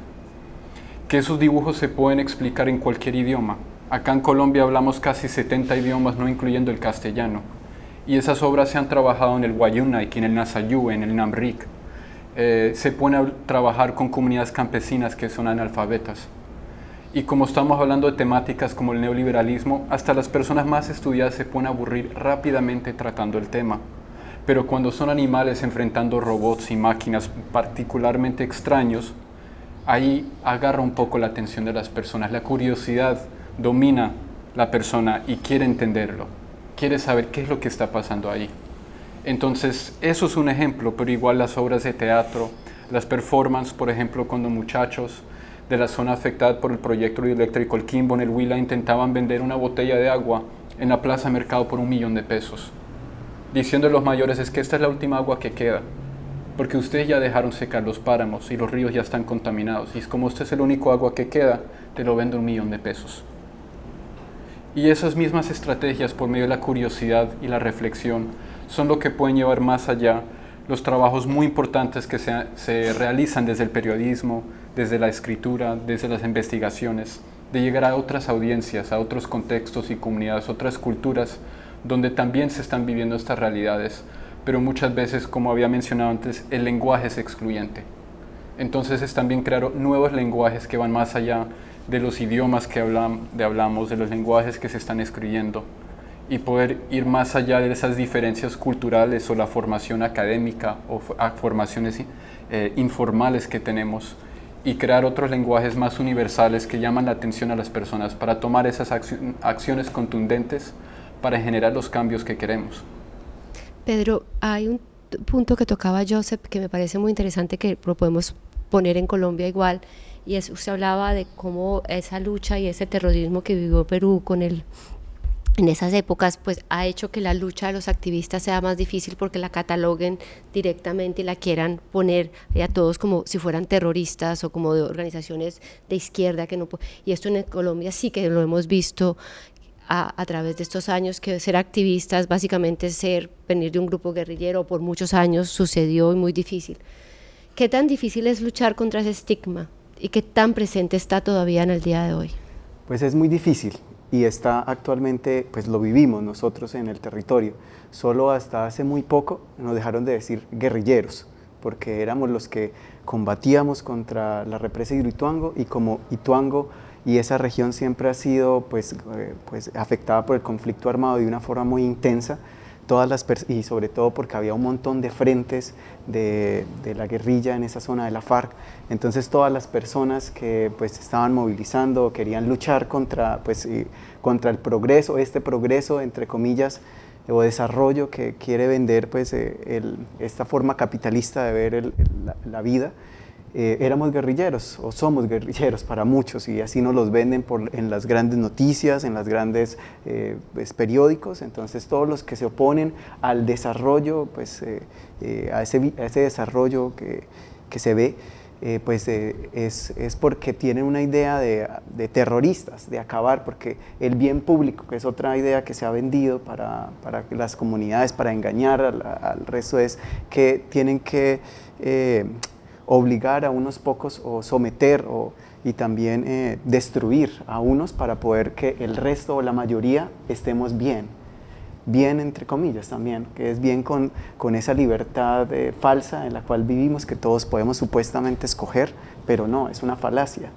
que esos dibujos se pueden explicar en cualquier idioma. Acá en Colombia hablamos casi 70 idiomas, no incluyendo el castellano. Y esas obras se han trabajado en el Wayunaik, en el Nasayú, en el Namrik. Eh, se pueden trabajar con comunidades campesinas que son analfabetas. Y como estamos hablando de temáticas como el neoliberalismo, hasta las personas más estudiadas se pueden aburrir rápidamente tratando el tema. Pero cuando son animales enfrentando robots y máquinas particularmente extraños, ahí agarra un poco la atención de las personas. La curiosidad domina la persona y quiere entenderlo, quiere saber qué es lo que está pasando ahí. Entonces, eso es un ejemplo, pero igual las obras de teatro, las performances, por ejemplo, cuando muchachos de la zona afectada por el proyecto hidroeléctrico El Quimbo en el Huila intentaban vender una botella de agua en la plaza mercado por un millón de pesos, diciendo a los mayores es que esta es la última agua que queda porque ustedes ya dejaron secar los páramos y los ríos ya están contaminados. Y es como usted es el único agua que queda, te lo vendo un millón de pesos. Y esas mismas estrategias por medio de la curiosidad y la reflexión son lo que pueden llevar más allá los trabajos muy importantes que se, se realizan desde el periodismo, desde la escritura, desde las investigaciones, de llegar a otras audiencias, a otros contextos y comunidades, otras culturas, donde también se están viviendo estas realidades pero muchas veces, como había mencionado antes, el lenguaje es excluyente. Entonces es también crear nuevos lenguajes que van más allá de los idiomas que de hablamos, de los lenguajes que se están escribiendo y poder ir más allá de esas diferencias culturales o la formación académica o formaciones eh, informales que tenemos y crear otros lenguajes más universales que llaman la atención a las personas para tomar esas acciones contundentes para generar los cambios que queremos. Pedro, hay un punto que tocaba Joseph que me parece muy interesante que lo podemos poner en Colombia igual y es usted hablaba de cómo esa lucha y ese terrorismo que vivió Perú con el en esas épocas pues ha hecho que la lucha de los activistas sea más difícil porque la cataloguen directamente y la quieran poner a todos como si fueran terroristas o como de organizaciones de izquierda que no y esto en Colombia sí que lo hemos visto a, a, través de estos años que ser activistas básicamente ser venir de un grupo guerrillero por muchos años sucedió y muy difícil. ¿Qué tan difícil es luchar contra ese estigma y qué tan presente está todavía en el día de hoy? Pues es muy difícil y está actualmente, pues lo vivimos nosotros en el territorio. Solo hasta hace muy poco nos dejaron de decir guerrilleros, porque éramos los que combatíamos contra la represa de Ituango y como Ituango y esa región siempre ha sido pues, eh, pues afectada por el conflicto armado de una forma muy intensa, todas las y sobre todo porque había un montón de frentes de, la guerrilla en esa zona de la FARC, entonces todas las personas que pues estaban movilizando, querían luchar contra, pues, contra el progreso, este progreso entre comillas, o desarrollo que quiere vender pues, eh, esta forma capitalista de ver la, vida, eh, éramos guerrilleros o somos guerrilleros para muchos y así nos los venden en las grandes noticias, en las grandes eh, periódicos. Entonces todos los que se oponen al desarrollo, pues eh, a, ese, a, ese, desarrollo que, que se ve, pues es, es, porque tienen una idea de, de, terroristas, de acabar, porque el bien público, que es otra idea que se ha vendido para, para las comunidades, para engañar al resto, es que tienen que obligar a unos pocos o someter o, y también eh, destruir a unos para poder que el resto o la mayoría estemos bien. Bien entre comillas también, que es bien con, con esa libertad eh, falsa en la cual vivimos, que todos podemos supuestamente escoger, pero no, es una falacia.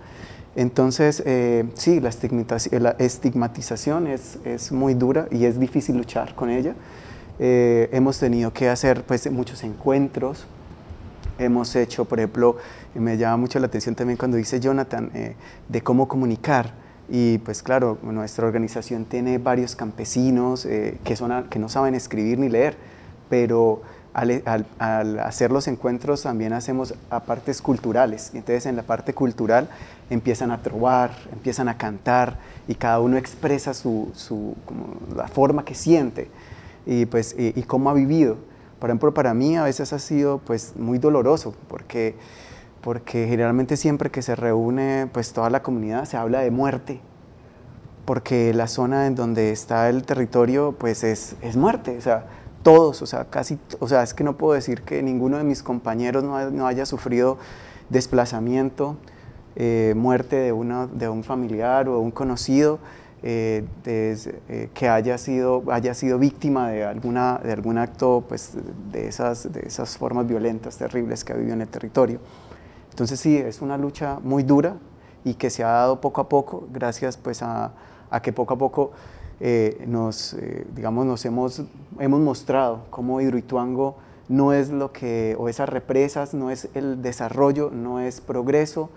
Entonces, eh, sí, la, estigmatización, es, es, muy dura y es difícil luchar con ella. Eh, hemos tenido que hacer pues, muchos encuentros, hemos hecho, por ejemplo, me llama mucho la atención también cuando dice Jonathan, eh, de cómo comunicar. Y pues claro, nuestra organización tiene varios campesinos eh, que, son, que no saben escribir ni leer, pero al, hacer los encuentros también hacemos apartes culturales. Entonces en la parte cultural empiezan a trobar, empiezan a cantar y cada uno expresa su, su la forma que siente y, pues, y cómo ha vivido. Por ejemplo, para mí a veces ha sido pues muy doloroso porque, porque generalmente siempre que se reúne pues toda la comunidad se habla de muerte, porque la zona en donde está el territorio pues es, es muerte, o sea, todos, o sea, casi, o sea, es que no puedo decir que ninguno de mis compañeros no, no haya sufrido desplazamiento, eh, muerte de, una, de un familiar o un conocido, eh, de, eh, que haya sido, haya sido víctima de, alguna, de algún acto pues, de, esas, de esas formas violentas, terribles que ha vivido en el territorio. Entonces sí, es una lucha muy dura y que se ha dado poco a poco, gracias pues, a, a que poco a poco eh, nos, eh, digamos, nos hemos, hemos mostrado cómo Hidroituango no es lo que, o esas represas, no es el desarrollo, no es progreso,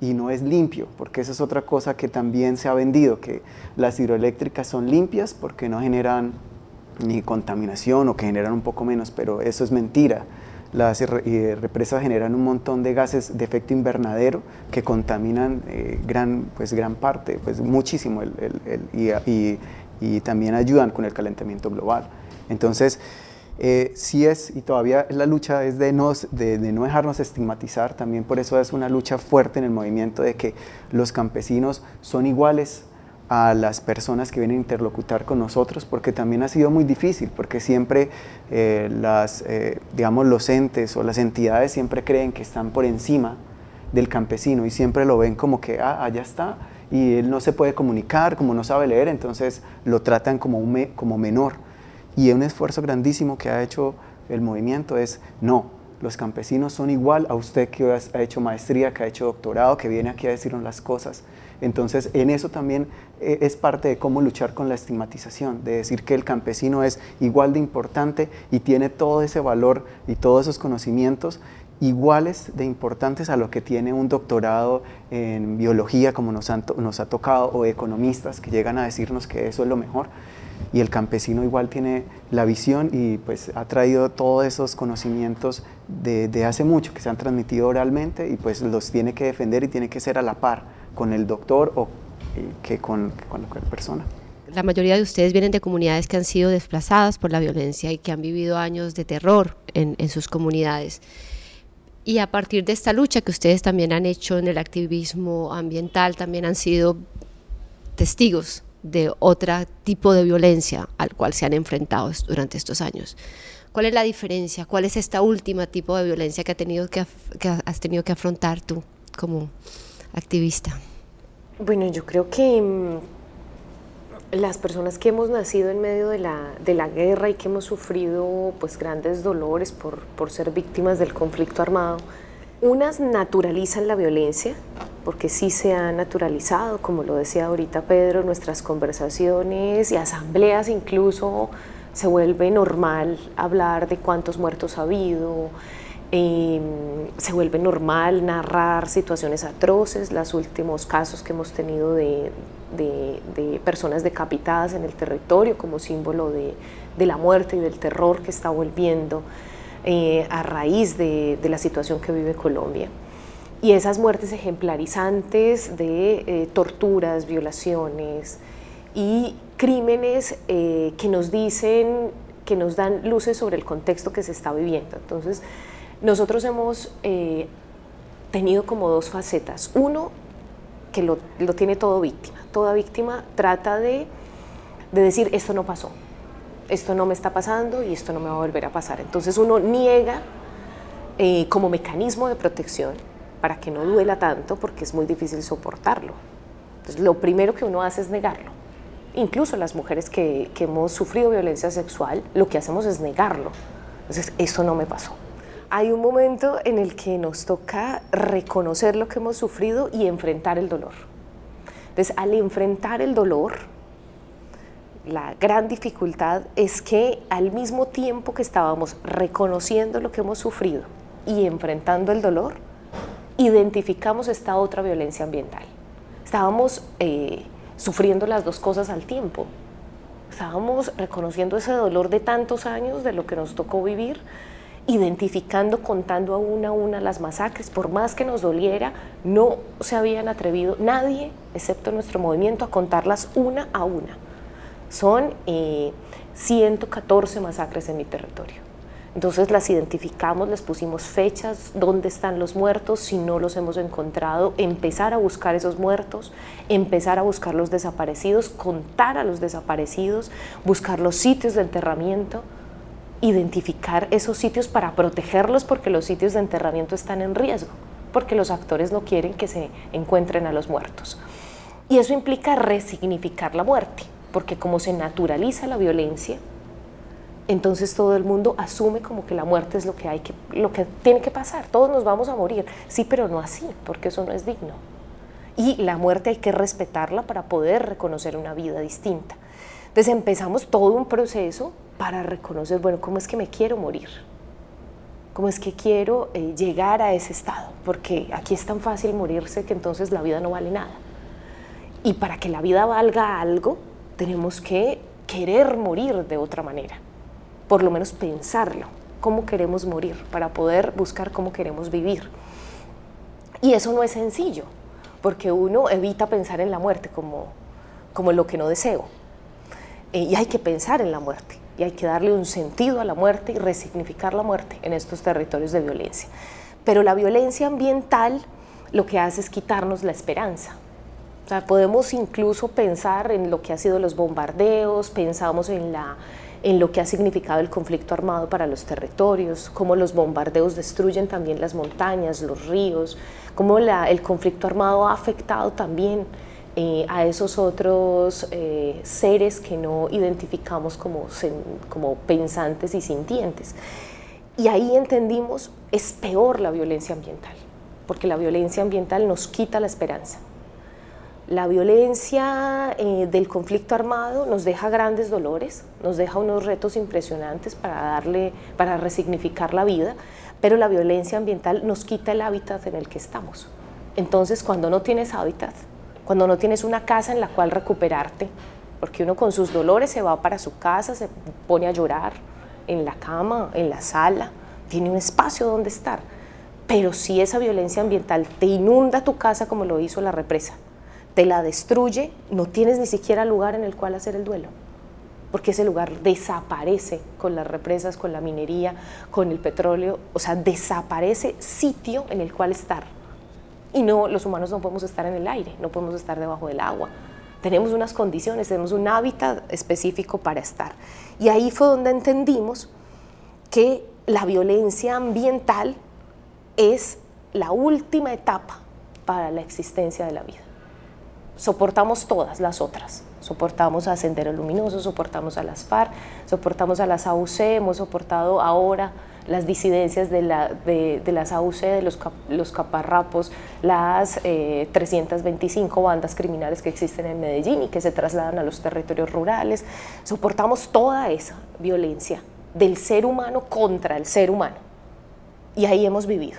y no es limpio, porque esa es otra cosa que también se ha vendido, que las hidroeléctricas son limpias porque no generan ni contaminación o que generan un poco menos, pero eso es mentira. Las represas generan un montón de gases de efecto invernadero que contaminan eh, gran, pues, gran parte, pues muchísimo, el, y, también ayudan con el calentamiento global. Entonces, eh, sí es, y todavía la lucha es de no, de, de no dejarnos estigmatizar, también por eso es una lucha fuerte en el movimiento de que los campesinos son iguales a las personas que vienen a interlocutar con nosotros, porque también ha sido muy difícil, porque siempre eh, las, eh, digamos, los entes o las entidades siempre creen que están por encima del campesino y siempre lo ven como que, ah, allá está, y él no se puede comunicar, como no sabe leer, entonces lo tratan como menor. Y un esfuerzo grandísimo que ha hecho el movimiento es, no, los campesinos son igual a usted que ha hecho maestría, que ha hecho doctorado, que viene aquí a decirnos las cosas. Entonces, en eso también eh, es parte de cómo luchar con la estigmatización, de decir que el campesino es igual de importante y tiene todo ese valor y todos esos conocimientos iguales de importantes a lo que tiene un doctorado en biología, como nos, nos ha tocado, o economistas que llegan a decirnos que eso es lo mejor y el campesino igual tiene la visión y pues ha traído todos esos conocimientos de, de, hace mucho que se han transmitido oralmente y pues los tiene que defender y tiene que ser a la par con el doctor o eh, que con, con cualquier persona. la mayoría de ustedes vienen de comunidades que han sido desplazadas por la violencia y que han vivido años de terror en, en sus comunidades. Y a partir de esta lucha que ustedes también han hecho en el activismo ambiental, también han sido testigos de otro tipo de violencia al cual se han enfrentado durante estos años. ¿Cuál es la diferencia? ¿Cuál es esta última tipo de violencia que, has tenido que afrontar tú como activista? Bueno, yo creo que mm, las personas que hemos nacido en medio de la, guerra y que hemos sufrido pues grandes dolores por ser víctimas del conflicto armado, unas naturalizan la violencia, porque sí se ha naturalizado, como lo decía ahorita Pedro, nuestras conversaciones y asambleas incluso se vuelve normal hablar de cuántos muertos ha habido, em, se vuelve normal narrar situaciones atroces, los últimos casos que hemos tenido de, personas decapitadas en el territorio como símbolo de, de la muerte y del terror que está volviendo. Eh, a raíz de, la situación que vive Colombia. Y esas muertes ejemplarizantes de eh, torturas, violaciones y crímenes eh, que nos dicen, que nos dan luces sobre el contexto que se está viviendo. Entonces, nosotros hemos tenido como dos facetas. Uno, que lo, tiene todo víctima. Toda víctima trata de, de decir, esto no pasó, esto no me está pasando y esto no me va a volver a pasar. Entonces uno niega eh, como mecanismo de protección para que no duela tanto porque es muy difícil soportarlo. Entonces lo primero que uno hace es negarlo. Incluso las mujeres que, que hemos sufrido violencia sexual, lo que hacemos es negarlo. Entonces, eso no me pasó. Hay un momento en el que nos toca reconocer lo que hemos sufrido y enfrentar el dolor. Entonces, al enfrentar el dolor, la gran dificultad es que al mismo tiempo que estábamos reconociendo lo que hemos sufrido y enfrentando el dolor, identificamos esta otra violencia ambiental. Estábamos eh, sufriendo las dos cosas al tiempo. Estábamos reconociendo ese dolor de tantos años, de lo que nos tocó vivir, identificando, contando a una a una las masacres. Por más que nos doliera, no se habían atrevido nadie, excepto nuestro movimiento, a contarlas una a una son 114 eh, masacres en mi territorio. Entonces las identificamos, les pusimos fechas, dónde están los muertos, si no los hemos encontrado, empezar a buscar esos muertos, empezar a buscar los desaparecidos, contar a los desaparecidos, buscar los sitios de enterramiento, identificar esos sitios para protegerlos porque los sitios de enterramiento están en riesgo, porque los actores no quieren que se encuentren a los muertos. Y eso implica resignificar la muerte porque como se naturaliza la violencia, entonces todo el mundo asume como que la muerte es lo que hay que lo que tiene que pasar, todos nos vamos a morir. Sí, pero no así, porque eso no es digno. Y la muerte hay que respetarla para poder reconocer una vida distinta. Entonces empezamos todo un proceso para reconocer, bueno, ¿cómo es que me quiero morir? ¿Cómo es que quiero eh, llegar a ese estado? Porque aquí es tan fácil morirse que entonces la vida no vale nada. Y para que la vida valga algo, tenemos que querer morir de otra manera, por lo menos pensarlo, cómo queremos morir, para poder buscar cómo queremos vivir. Y eso no es sencillo, porque uno evita pensar en la muerte como, como lo que no deseo. Eh, y hay que pensar en la muerte, y hay que darle un sentido a la muerte y resignificar la muerte en estos territorios de violencia. Pero la violencia ambiental lo que hace es quitarnos la esperanza, podemos incluso pensar en lo que ha sido los bombardeos, pensamos en, la, en lo que ha significado el conflicto armado para los territorios, cómo los bombardeos destruyen también las montañas, los ríos, cómo el conflicto armado ha afectado también eh, a esos otros eh, seres que no identificamos como, como pensantes y sintientes. Y ahí entendimos, es peor la violencia ambiental, porque la violencia ambiental nos quita la esperanza. La violencia eh, del conflicto armado nos deja grandes dolores, nos deja unos retos impresionantes para darle, para resignificar la vida, pero la violencia ambiental nos quita el hábitat en el que estamos. Entonces, cuando no tienes hábitat, cuando no tienes una casa en la cual recuperarte, porque uno con sus dolores se va para su casa, se pone a llorar en la cama, en la sala, tiene un espacio donde estar. Pero si esa violencia ambiental te inunda tu casa como lo hizo la represa, te la destruye, no tienes ni siquiera lugar en el cual hacer el duelo, porque ese lugar desaparece con las represas, con la minería, con el petróleo, o sea, desaparece sitio en el cual estar. Y no, los humanos no podemos estar en el aire, no podemos estar debajo del agua. Tenemos unas condiciones, tenemos un hábitat específico para estar. Y ahí fue donde entendimos que la violencia ambiental es la última etapa para la existencia de la vida soportamos todas las otras. Soportamos a Sendero Luminoso, soportamos a las FARC, soportamos a las AUC, hemos soportado ahora las disidencias de, la, de, las AUC, de los, los caparrapos, las 325 eh, bandas criminales que existen en Medellín y que se trasladan a los territorios rurales. Soportamos toda esa violencia del ser humano contra el ser humano. Y ahí hemos vivido.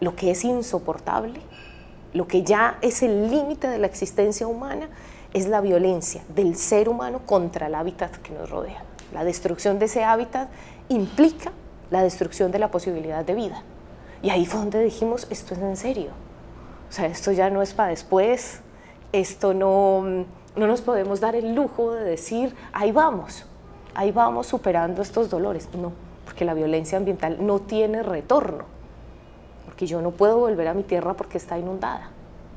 Lo que es insoportable lo que ya es el límite de la existencia humana es la violencia del ser humano contra el hábitat que nos rodea. La destrucción de ese hábitat implica la destrucción de la posibilidad de vida. Y ahí fue donde dijimos, esto es en serio. O sea, esto ya no es para después, esto no, no nos podemos dar el lujo de decir, ahí vamos, ahí vamos superando estos dolores. No, porque la violencia ambiental no tiene retorno porque yo no puedo volver a mi tierra porque está inundada.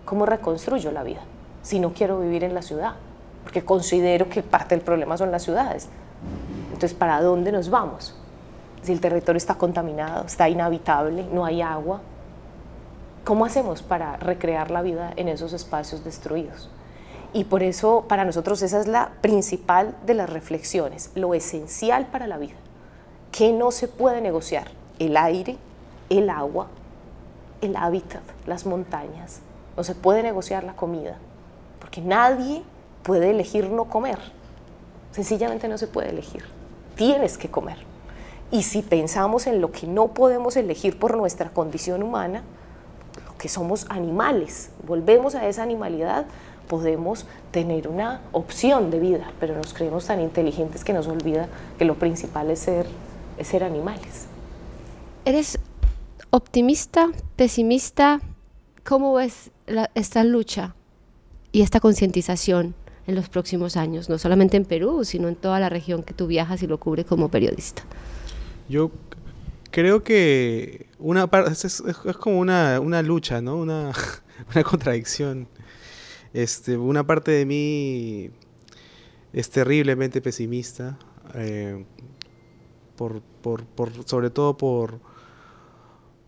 ¿Cómo reconstruyo la vida si no quiero vivir en la ciudad? Porque considero que parte del problema son las ciudades. Entonces, ¿para dónde nos vamos? Si el territorio está contaminado, está inhabitable, no hay agua, ¿cómo hacemos para recrear la vida en esos espacios destruidos? Y por eso para nosotros esa es la principal de las reflexiones, lo esencial para la vida. ¿Qué no se puede negociar? El aire, el agua, el hábitat, las montañas. No se puede negociar la comida, porque nadie puede elegir no comer. Sencillamente no se puede elegir. Tienes que comer. Y si pensamos en lo que no podemos elegir por nuestra condición humana, que somos animales, volvemos a esa animalidad, podemos tener una opción de vida, pero nos creemos tan inteligentes que nos olvida que lo principal es ser, es ser animales. Eres optimista, pesimista, ¿cómo ves esta lucha y esta concientización en los próximos años, no solamente en Perú, sino en toda la región que tú viajas y lo cubre como periodista? Yo creo que una es, es, como una, lucha, ¿no? [laughs] Una, contradicción. Este, una parte de mí es terriblemente pesimista, eh, por, sobre todo por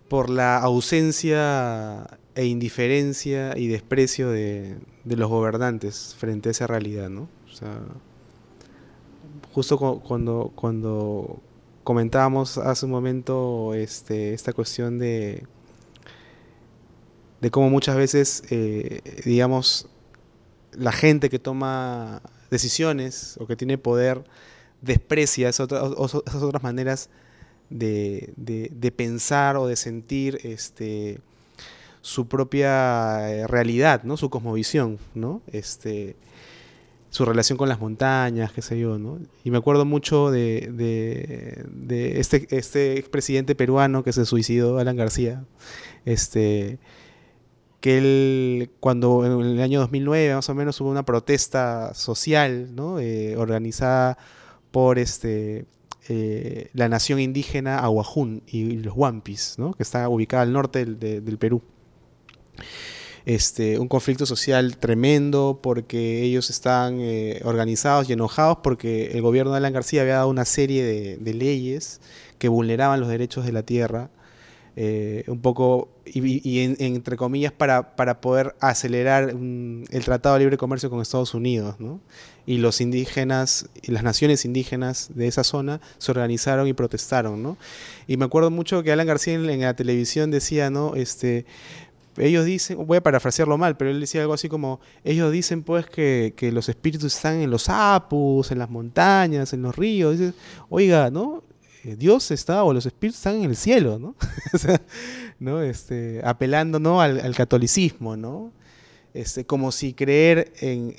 por la ausencia e indiferencia y desprecio de, los gobernantes frente a esa realidad, ¿no? O sea, justo cuando, cuando comentábamos hace un momento este, esta cuestión de, de cómo muchas veces, eh, digamos, la gente que toma decisiones o que tiene poder desprecia esas otras maneras de, pensar o de sentir este, su propia eh, realidad, ¿no? Su cosmovisión, ¿no? Este, su relación con las montañas, qué sé yo, ¿no? Y me acuerdo mucho de, de, este, este expresidente peruano que se suicidó, Alan García, este, que él, cuando en el año 2009 más o menos hubo una protesta social, ¿no? Eh, organizada por este, eh, la nación indígena Aguajún y, los Wampis, ¿no? que está ubicada al norte del, Perú. Este, un conflicto social tremendo porque ellos están eh, organizados y enojados porque el gobierno de Alan García había dado una serie de, leyes que vulneraban los derechos de la tierra, eh, un poco, y, entre comillas, para, para poder acelerar el Tratado de Libre Comercio con Estados Unidos. ¿no? Y los indígenas las naciones indígenas de esa zona se organizaron y protestaron, ¿no? Y me acuerdo mucho que Alan García en, la televisión decía, ¿no? Este, ellos dicen, voy a parafrasearlo mal, pero él decía algo así como, ellos dicen pues que, los espíritus están en los apus, en las montañas, en los ríos. Oiga, ¿no? Eh, Dios está, o los espíritus están en el cielo, ¿no? [laughs] ¿no? Este, apelando ¿no? al, al catolicismo, ¿no? Este, como si creer en,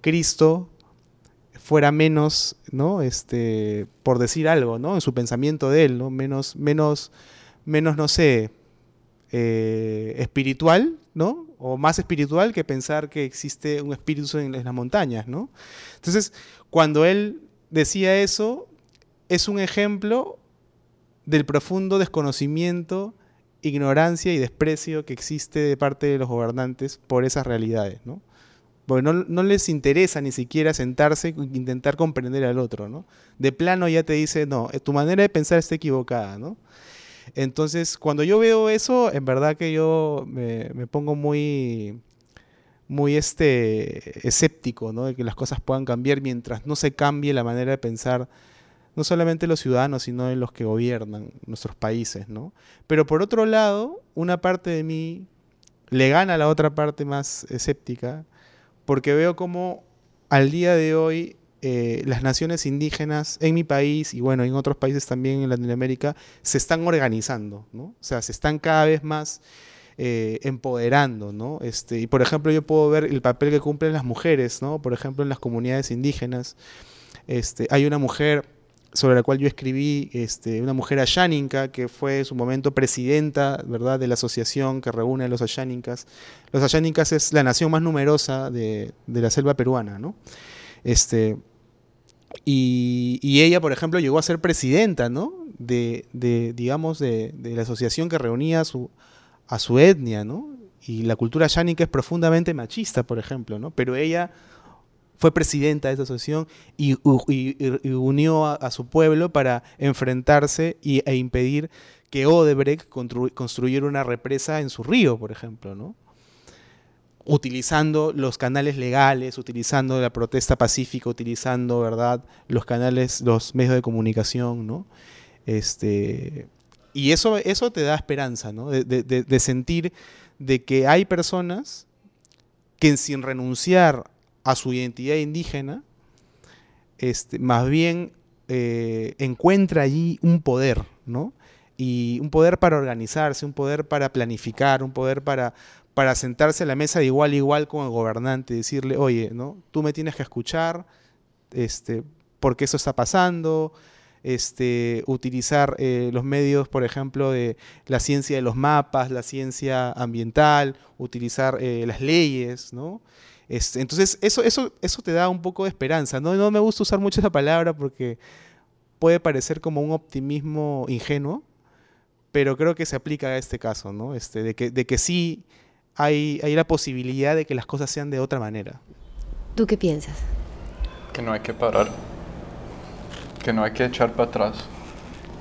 Cristo fuera menos, ¿no? Este, por decir algo, ¿no? En su pensamiento de él, ¿no? Menos, menos, menos, no sé, eh, espiritual, ¿no? O más espiritual que pensar que existe un espíritu en, las montañas, ¿no? Entonces, cuando él decía eso, es un ejemplo del profundo desconocimiento, ignorancia y desprecio que existe de parte de los gobernantes por esas realidades, ¿no? Porque no, les interesa ni siquiera sentarse e intentar comprender al otro, ¿no? De plano ya te dice, no, tu manera de pensar está equivocada, ¿no? Entonces, cuando yo veo eso, en verdad que yo me, pongo muy, muy este, escéptico, ¿no? De que las cosas puedan cambiar mientras no se cambie la manera de pensar no solamente los ciudadanos, sino los que gobiernan nuestros países, ¿no? Pero por otro lado, una parte de mí le gana a la otra parte más escéptica, porque veo como al día de hoy eh, las naciones indígenas en mi país y bueno, en otros países también en Latinoamérica se están organizando, ¿no? O sea, se están cada vez más eh, empoderando, ¿no? Este, y por ejemplo, yo puedo ver el papel que cumplen las mujeres, ¿no? Por ejemplo, en las comunidades indígenas. Este, hay una mujer sobre la cual yo escribí, este, una mujer ayáninca que fue en su momento presidenta ¿verdad? de la asociación que reúne a los ayánincas. Los ayánincas es la nación más numerosa de, de la selva peruana. ¿no? Este, y, ella, por ejemplo, llegó a ser presidenta, ¿no? De, digamos, de, la asociación que reunía a su, a su etnia, ¿no? Y la cultura yánica es profundamente machista, por ejemplo, ¿no? Pero ella fue presidenta de esa asociación y, unió a, su pueblo para enfrentarse e impedir que Odebrecht construyera una represa en su río, por ejemplo, ¿no? utilizando los canales legales, utilizando la protesta pacífica, utilizando, ¿verdad?, los canales, los medios de comunicación, ¿no? Este, y eso, eso te da esperanza, ¿no? De, sentir de que hay personas que sin renunciar a su identidad indígena, este, más bien eh, encuentra allí un poder, ¿no? Y un poder para organizarse, un poder para planificar, un poder para, para sentarse a la mesa de igual a igual con el gobernante y decirle, oye, ¿no? Tú me tienes que escuchar, este, porque eso está pasando, este, utilizar eh, los medios, por ejemplo, de la ciencia de los mapas, la ciencia ambiental, utilizar eh, las leyes, ¿no? Este, entonces, eso, eso, eso te da un poco de esperanza. ¿no? no me gusta usar mucho esa palabra porque puede parecer como un optimismo ingenuo, pero creo que se aplica a este caso, ¿no? Este, de, que, de que sí hay, hay la posibilidad de que las cosas sean de otra manera. ¿Tú qué piensas? Que no hay que parar, que no hay que echar para atrás,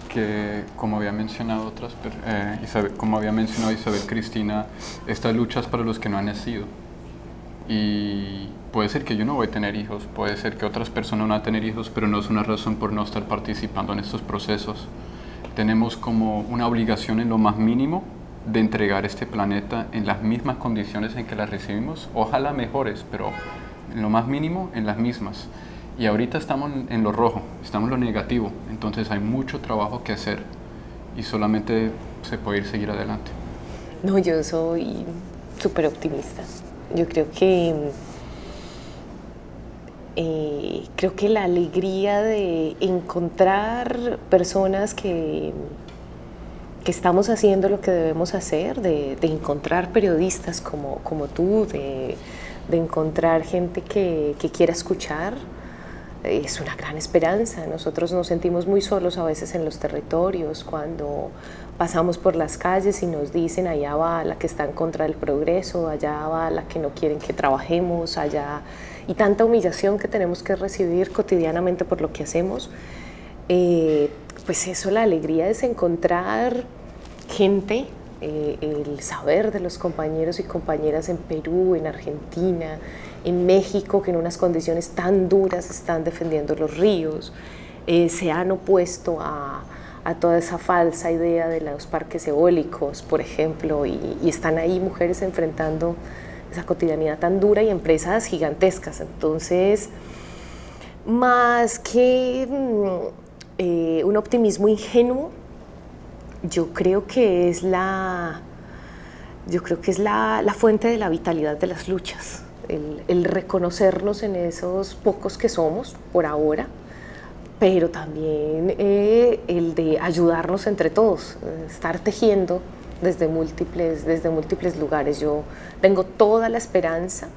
que como había mencionado otras, eh, como había mencionado Isabel Cristina, esta lucha es para los que no han nacido. Y puede ser que yo no voy a tener hijos, puede ser que otras personas van a tener hijos, pero no es una razón por no estar participando en estos procesos. Tenemos como una obligación en lo más mínimo de entregar este planeta en las mismas condiciones en que las recibimos, ojalá mejores, pero en lo más mínimo en las mismas. Y ahorita estamos en lo rojo, estamos en lo negativo, entonces hay mucho trabajo que hacer y solamente se puede ir seguir adelante. No, yo soy súper optimista. Yo creo que eh, creo que la alegría de encontrar personas que que estamos haciendo lo que debemos hacer, de, encontrar periodistas como, como tú, de, encontrar gente que, quiera escuchar, es una gran esperanza. Nosotros nos sentimos muy solos a veces en los territorios cuando pasamos por las calles y nos dicen allá va la que está en contra del progreso, allá va la que no quieren que trabajemos, allá y tanta humillación que tenemos que recibir cotidianamente por lo que hacemos. Eh, pues eso, la alegría es encontrar gente, eh, el saber de los compañeros y compañeras en Perú, en Argentina, en México, que en unas condiciones tan duras están defendiendo los ríos, eh, se han opuesto a, toda esa falsa idea de los parques eólicos, por ejemplo, y, están ahí mujeres enfrentando esa cotidianidad tan dura y empresas gigantescas. Entonces, más que mm, eh, un optimismo ingenuo, yo creo que es la, yo creo que es la, fuente de la vitalidad de las luchas, el, reconocernos en esos pocos que somos por ahora, pero también eh, el de ayudarnos entre todos, estar tejiendo desde múltiples, desde múltiples lugares. Yo tengo toda la esperanza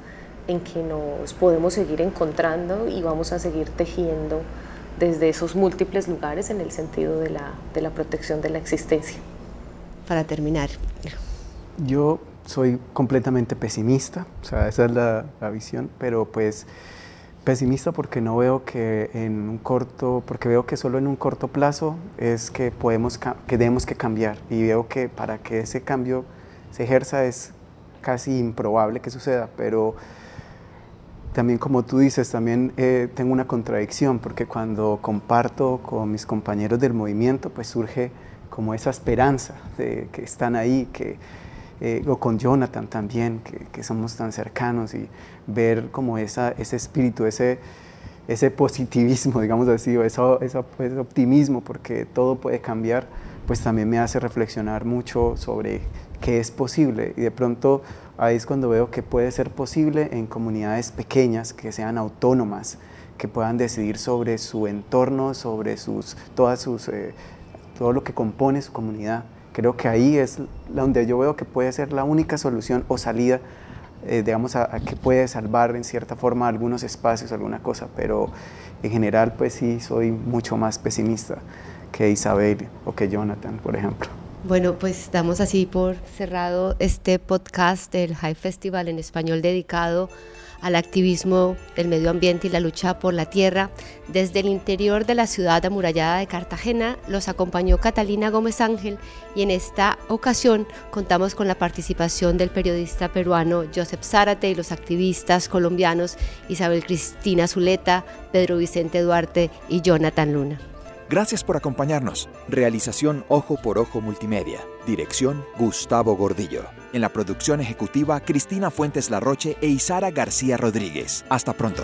en que nos podemos seguir encontrando y vamos a seguir tejiendo desde esos múltiples lugares en el sentido de la, de la protección de la existencia. Para terminar. Yo soy completamente pesimista, o sea, esa es la, la visión, pero pues pesimista porque no veo que en un corto, porque veo que solo en un corto plazo es que podemos, que tenemos que cambiar. Y veo que para que ese cambio se ejerza es casi improbable que suceda, pero también como tú dices, también eh, tengo una contradicción, porque cuando comparto con mis compañeros del movimiento, pues surge como esa esperanza de que están ahí, que, eh, o con Jonathan también, que, que, somos tan cercanos, y ver como esa, ese espíritu, ese, ese positivismo, [laughs] digamos así, o ese, ese optimismo, porque todo puede cambiar, pues también me hace reflexionar mucho sobre qué es posible. Y de pronto ahí es cuando veo que puede ser posible en comunidades pequeñas que sean autónomas, que puedan decidir sobre su entorno, sobre sus, todas sus, eh, todo lo que compone su comunidad. Creo que ahí es donde yo veo que puede ser la única solución o salida, eh, digamos, a, que puede salvar en cierta forma algunos espacios, alguna cosa, pero en general pues sí soy mucho más pesimista que Isabel o que Jonathan, por ejemplo. Bueno, pues damos así por cerrado este podcast del High Festival en español dedicado al activismo del medio ambiente y la lucha por la tierra. Desde el interior de la ciudad amurallada de Cartagena los acompañó Catalina Gómez Ángel y en esta ocasión contamos con la participación del periodista peruano Joseph Zárate y los activistas colombianos Isabel Cristina Zuleta, Pedro Vicente Duarte y Jonathan Luna. Gracias por acompañarnos. Realización Ojo por Ojo Multimedia. Dirección Gustavo Gordillo. En la producción ejecutiva Cristina Fuentes Larroche e Isara García Rodríguez. Hasta pronto.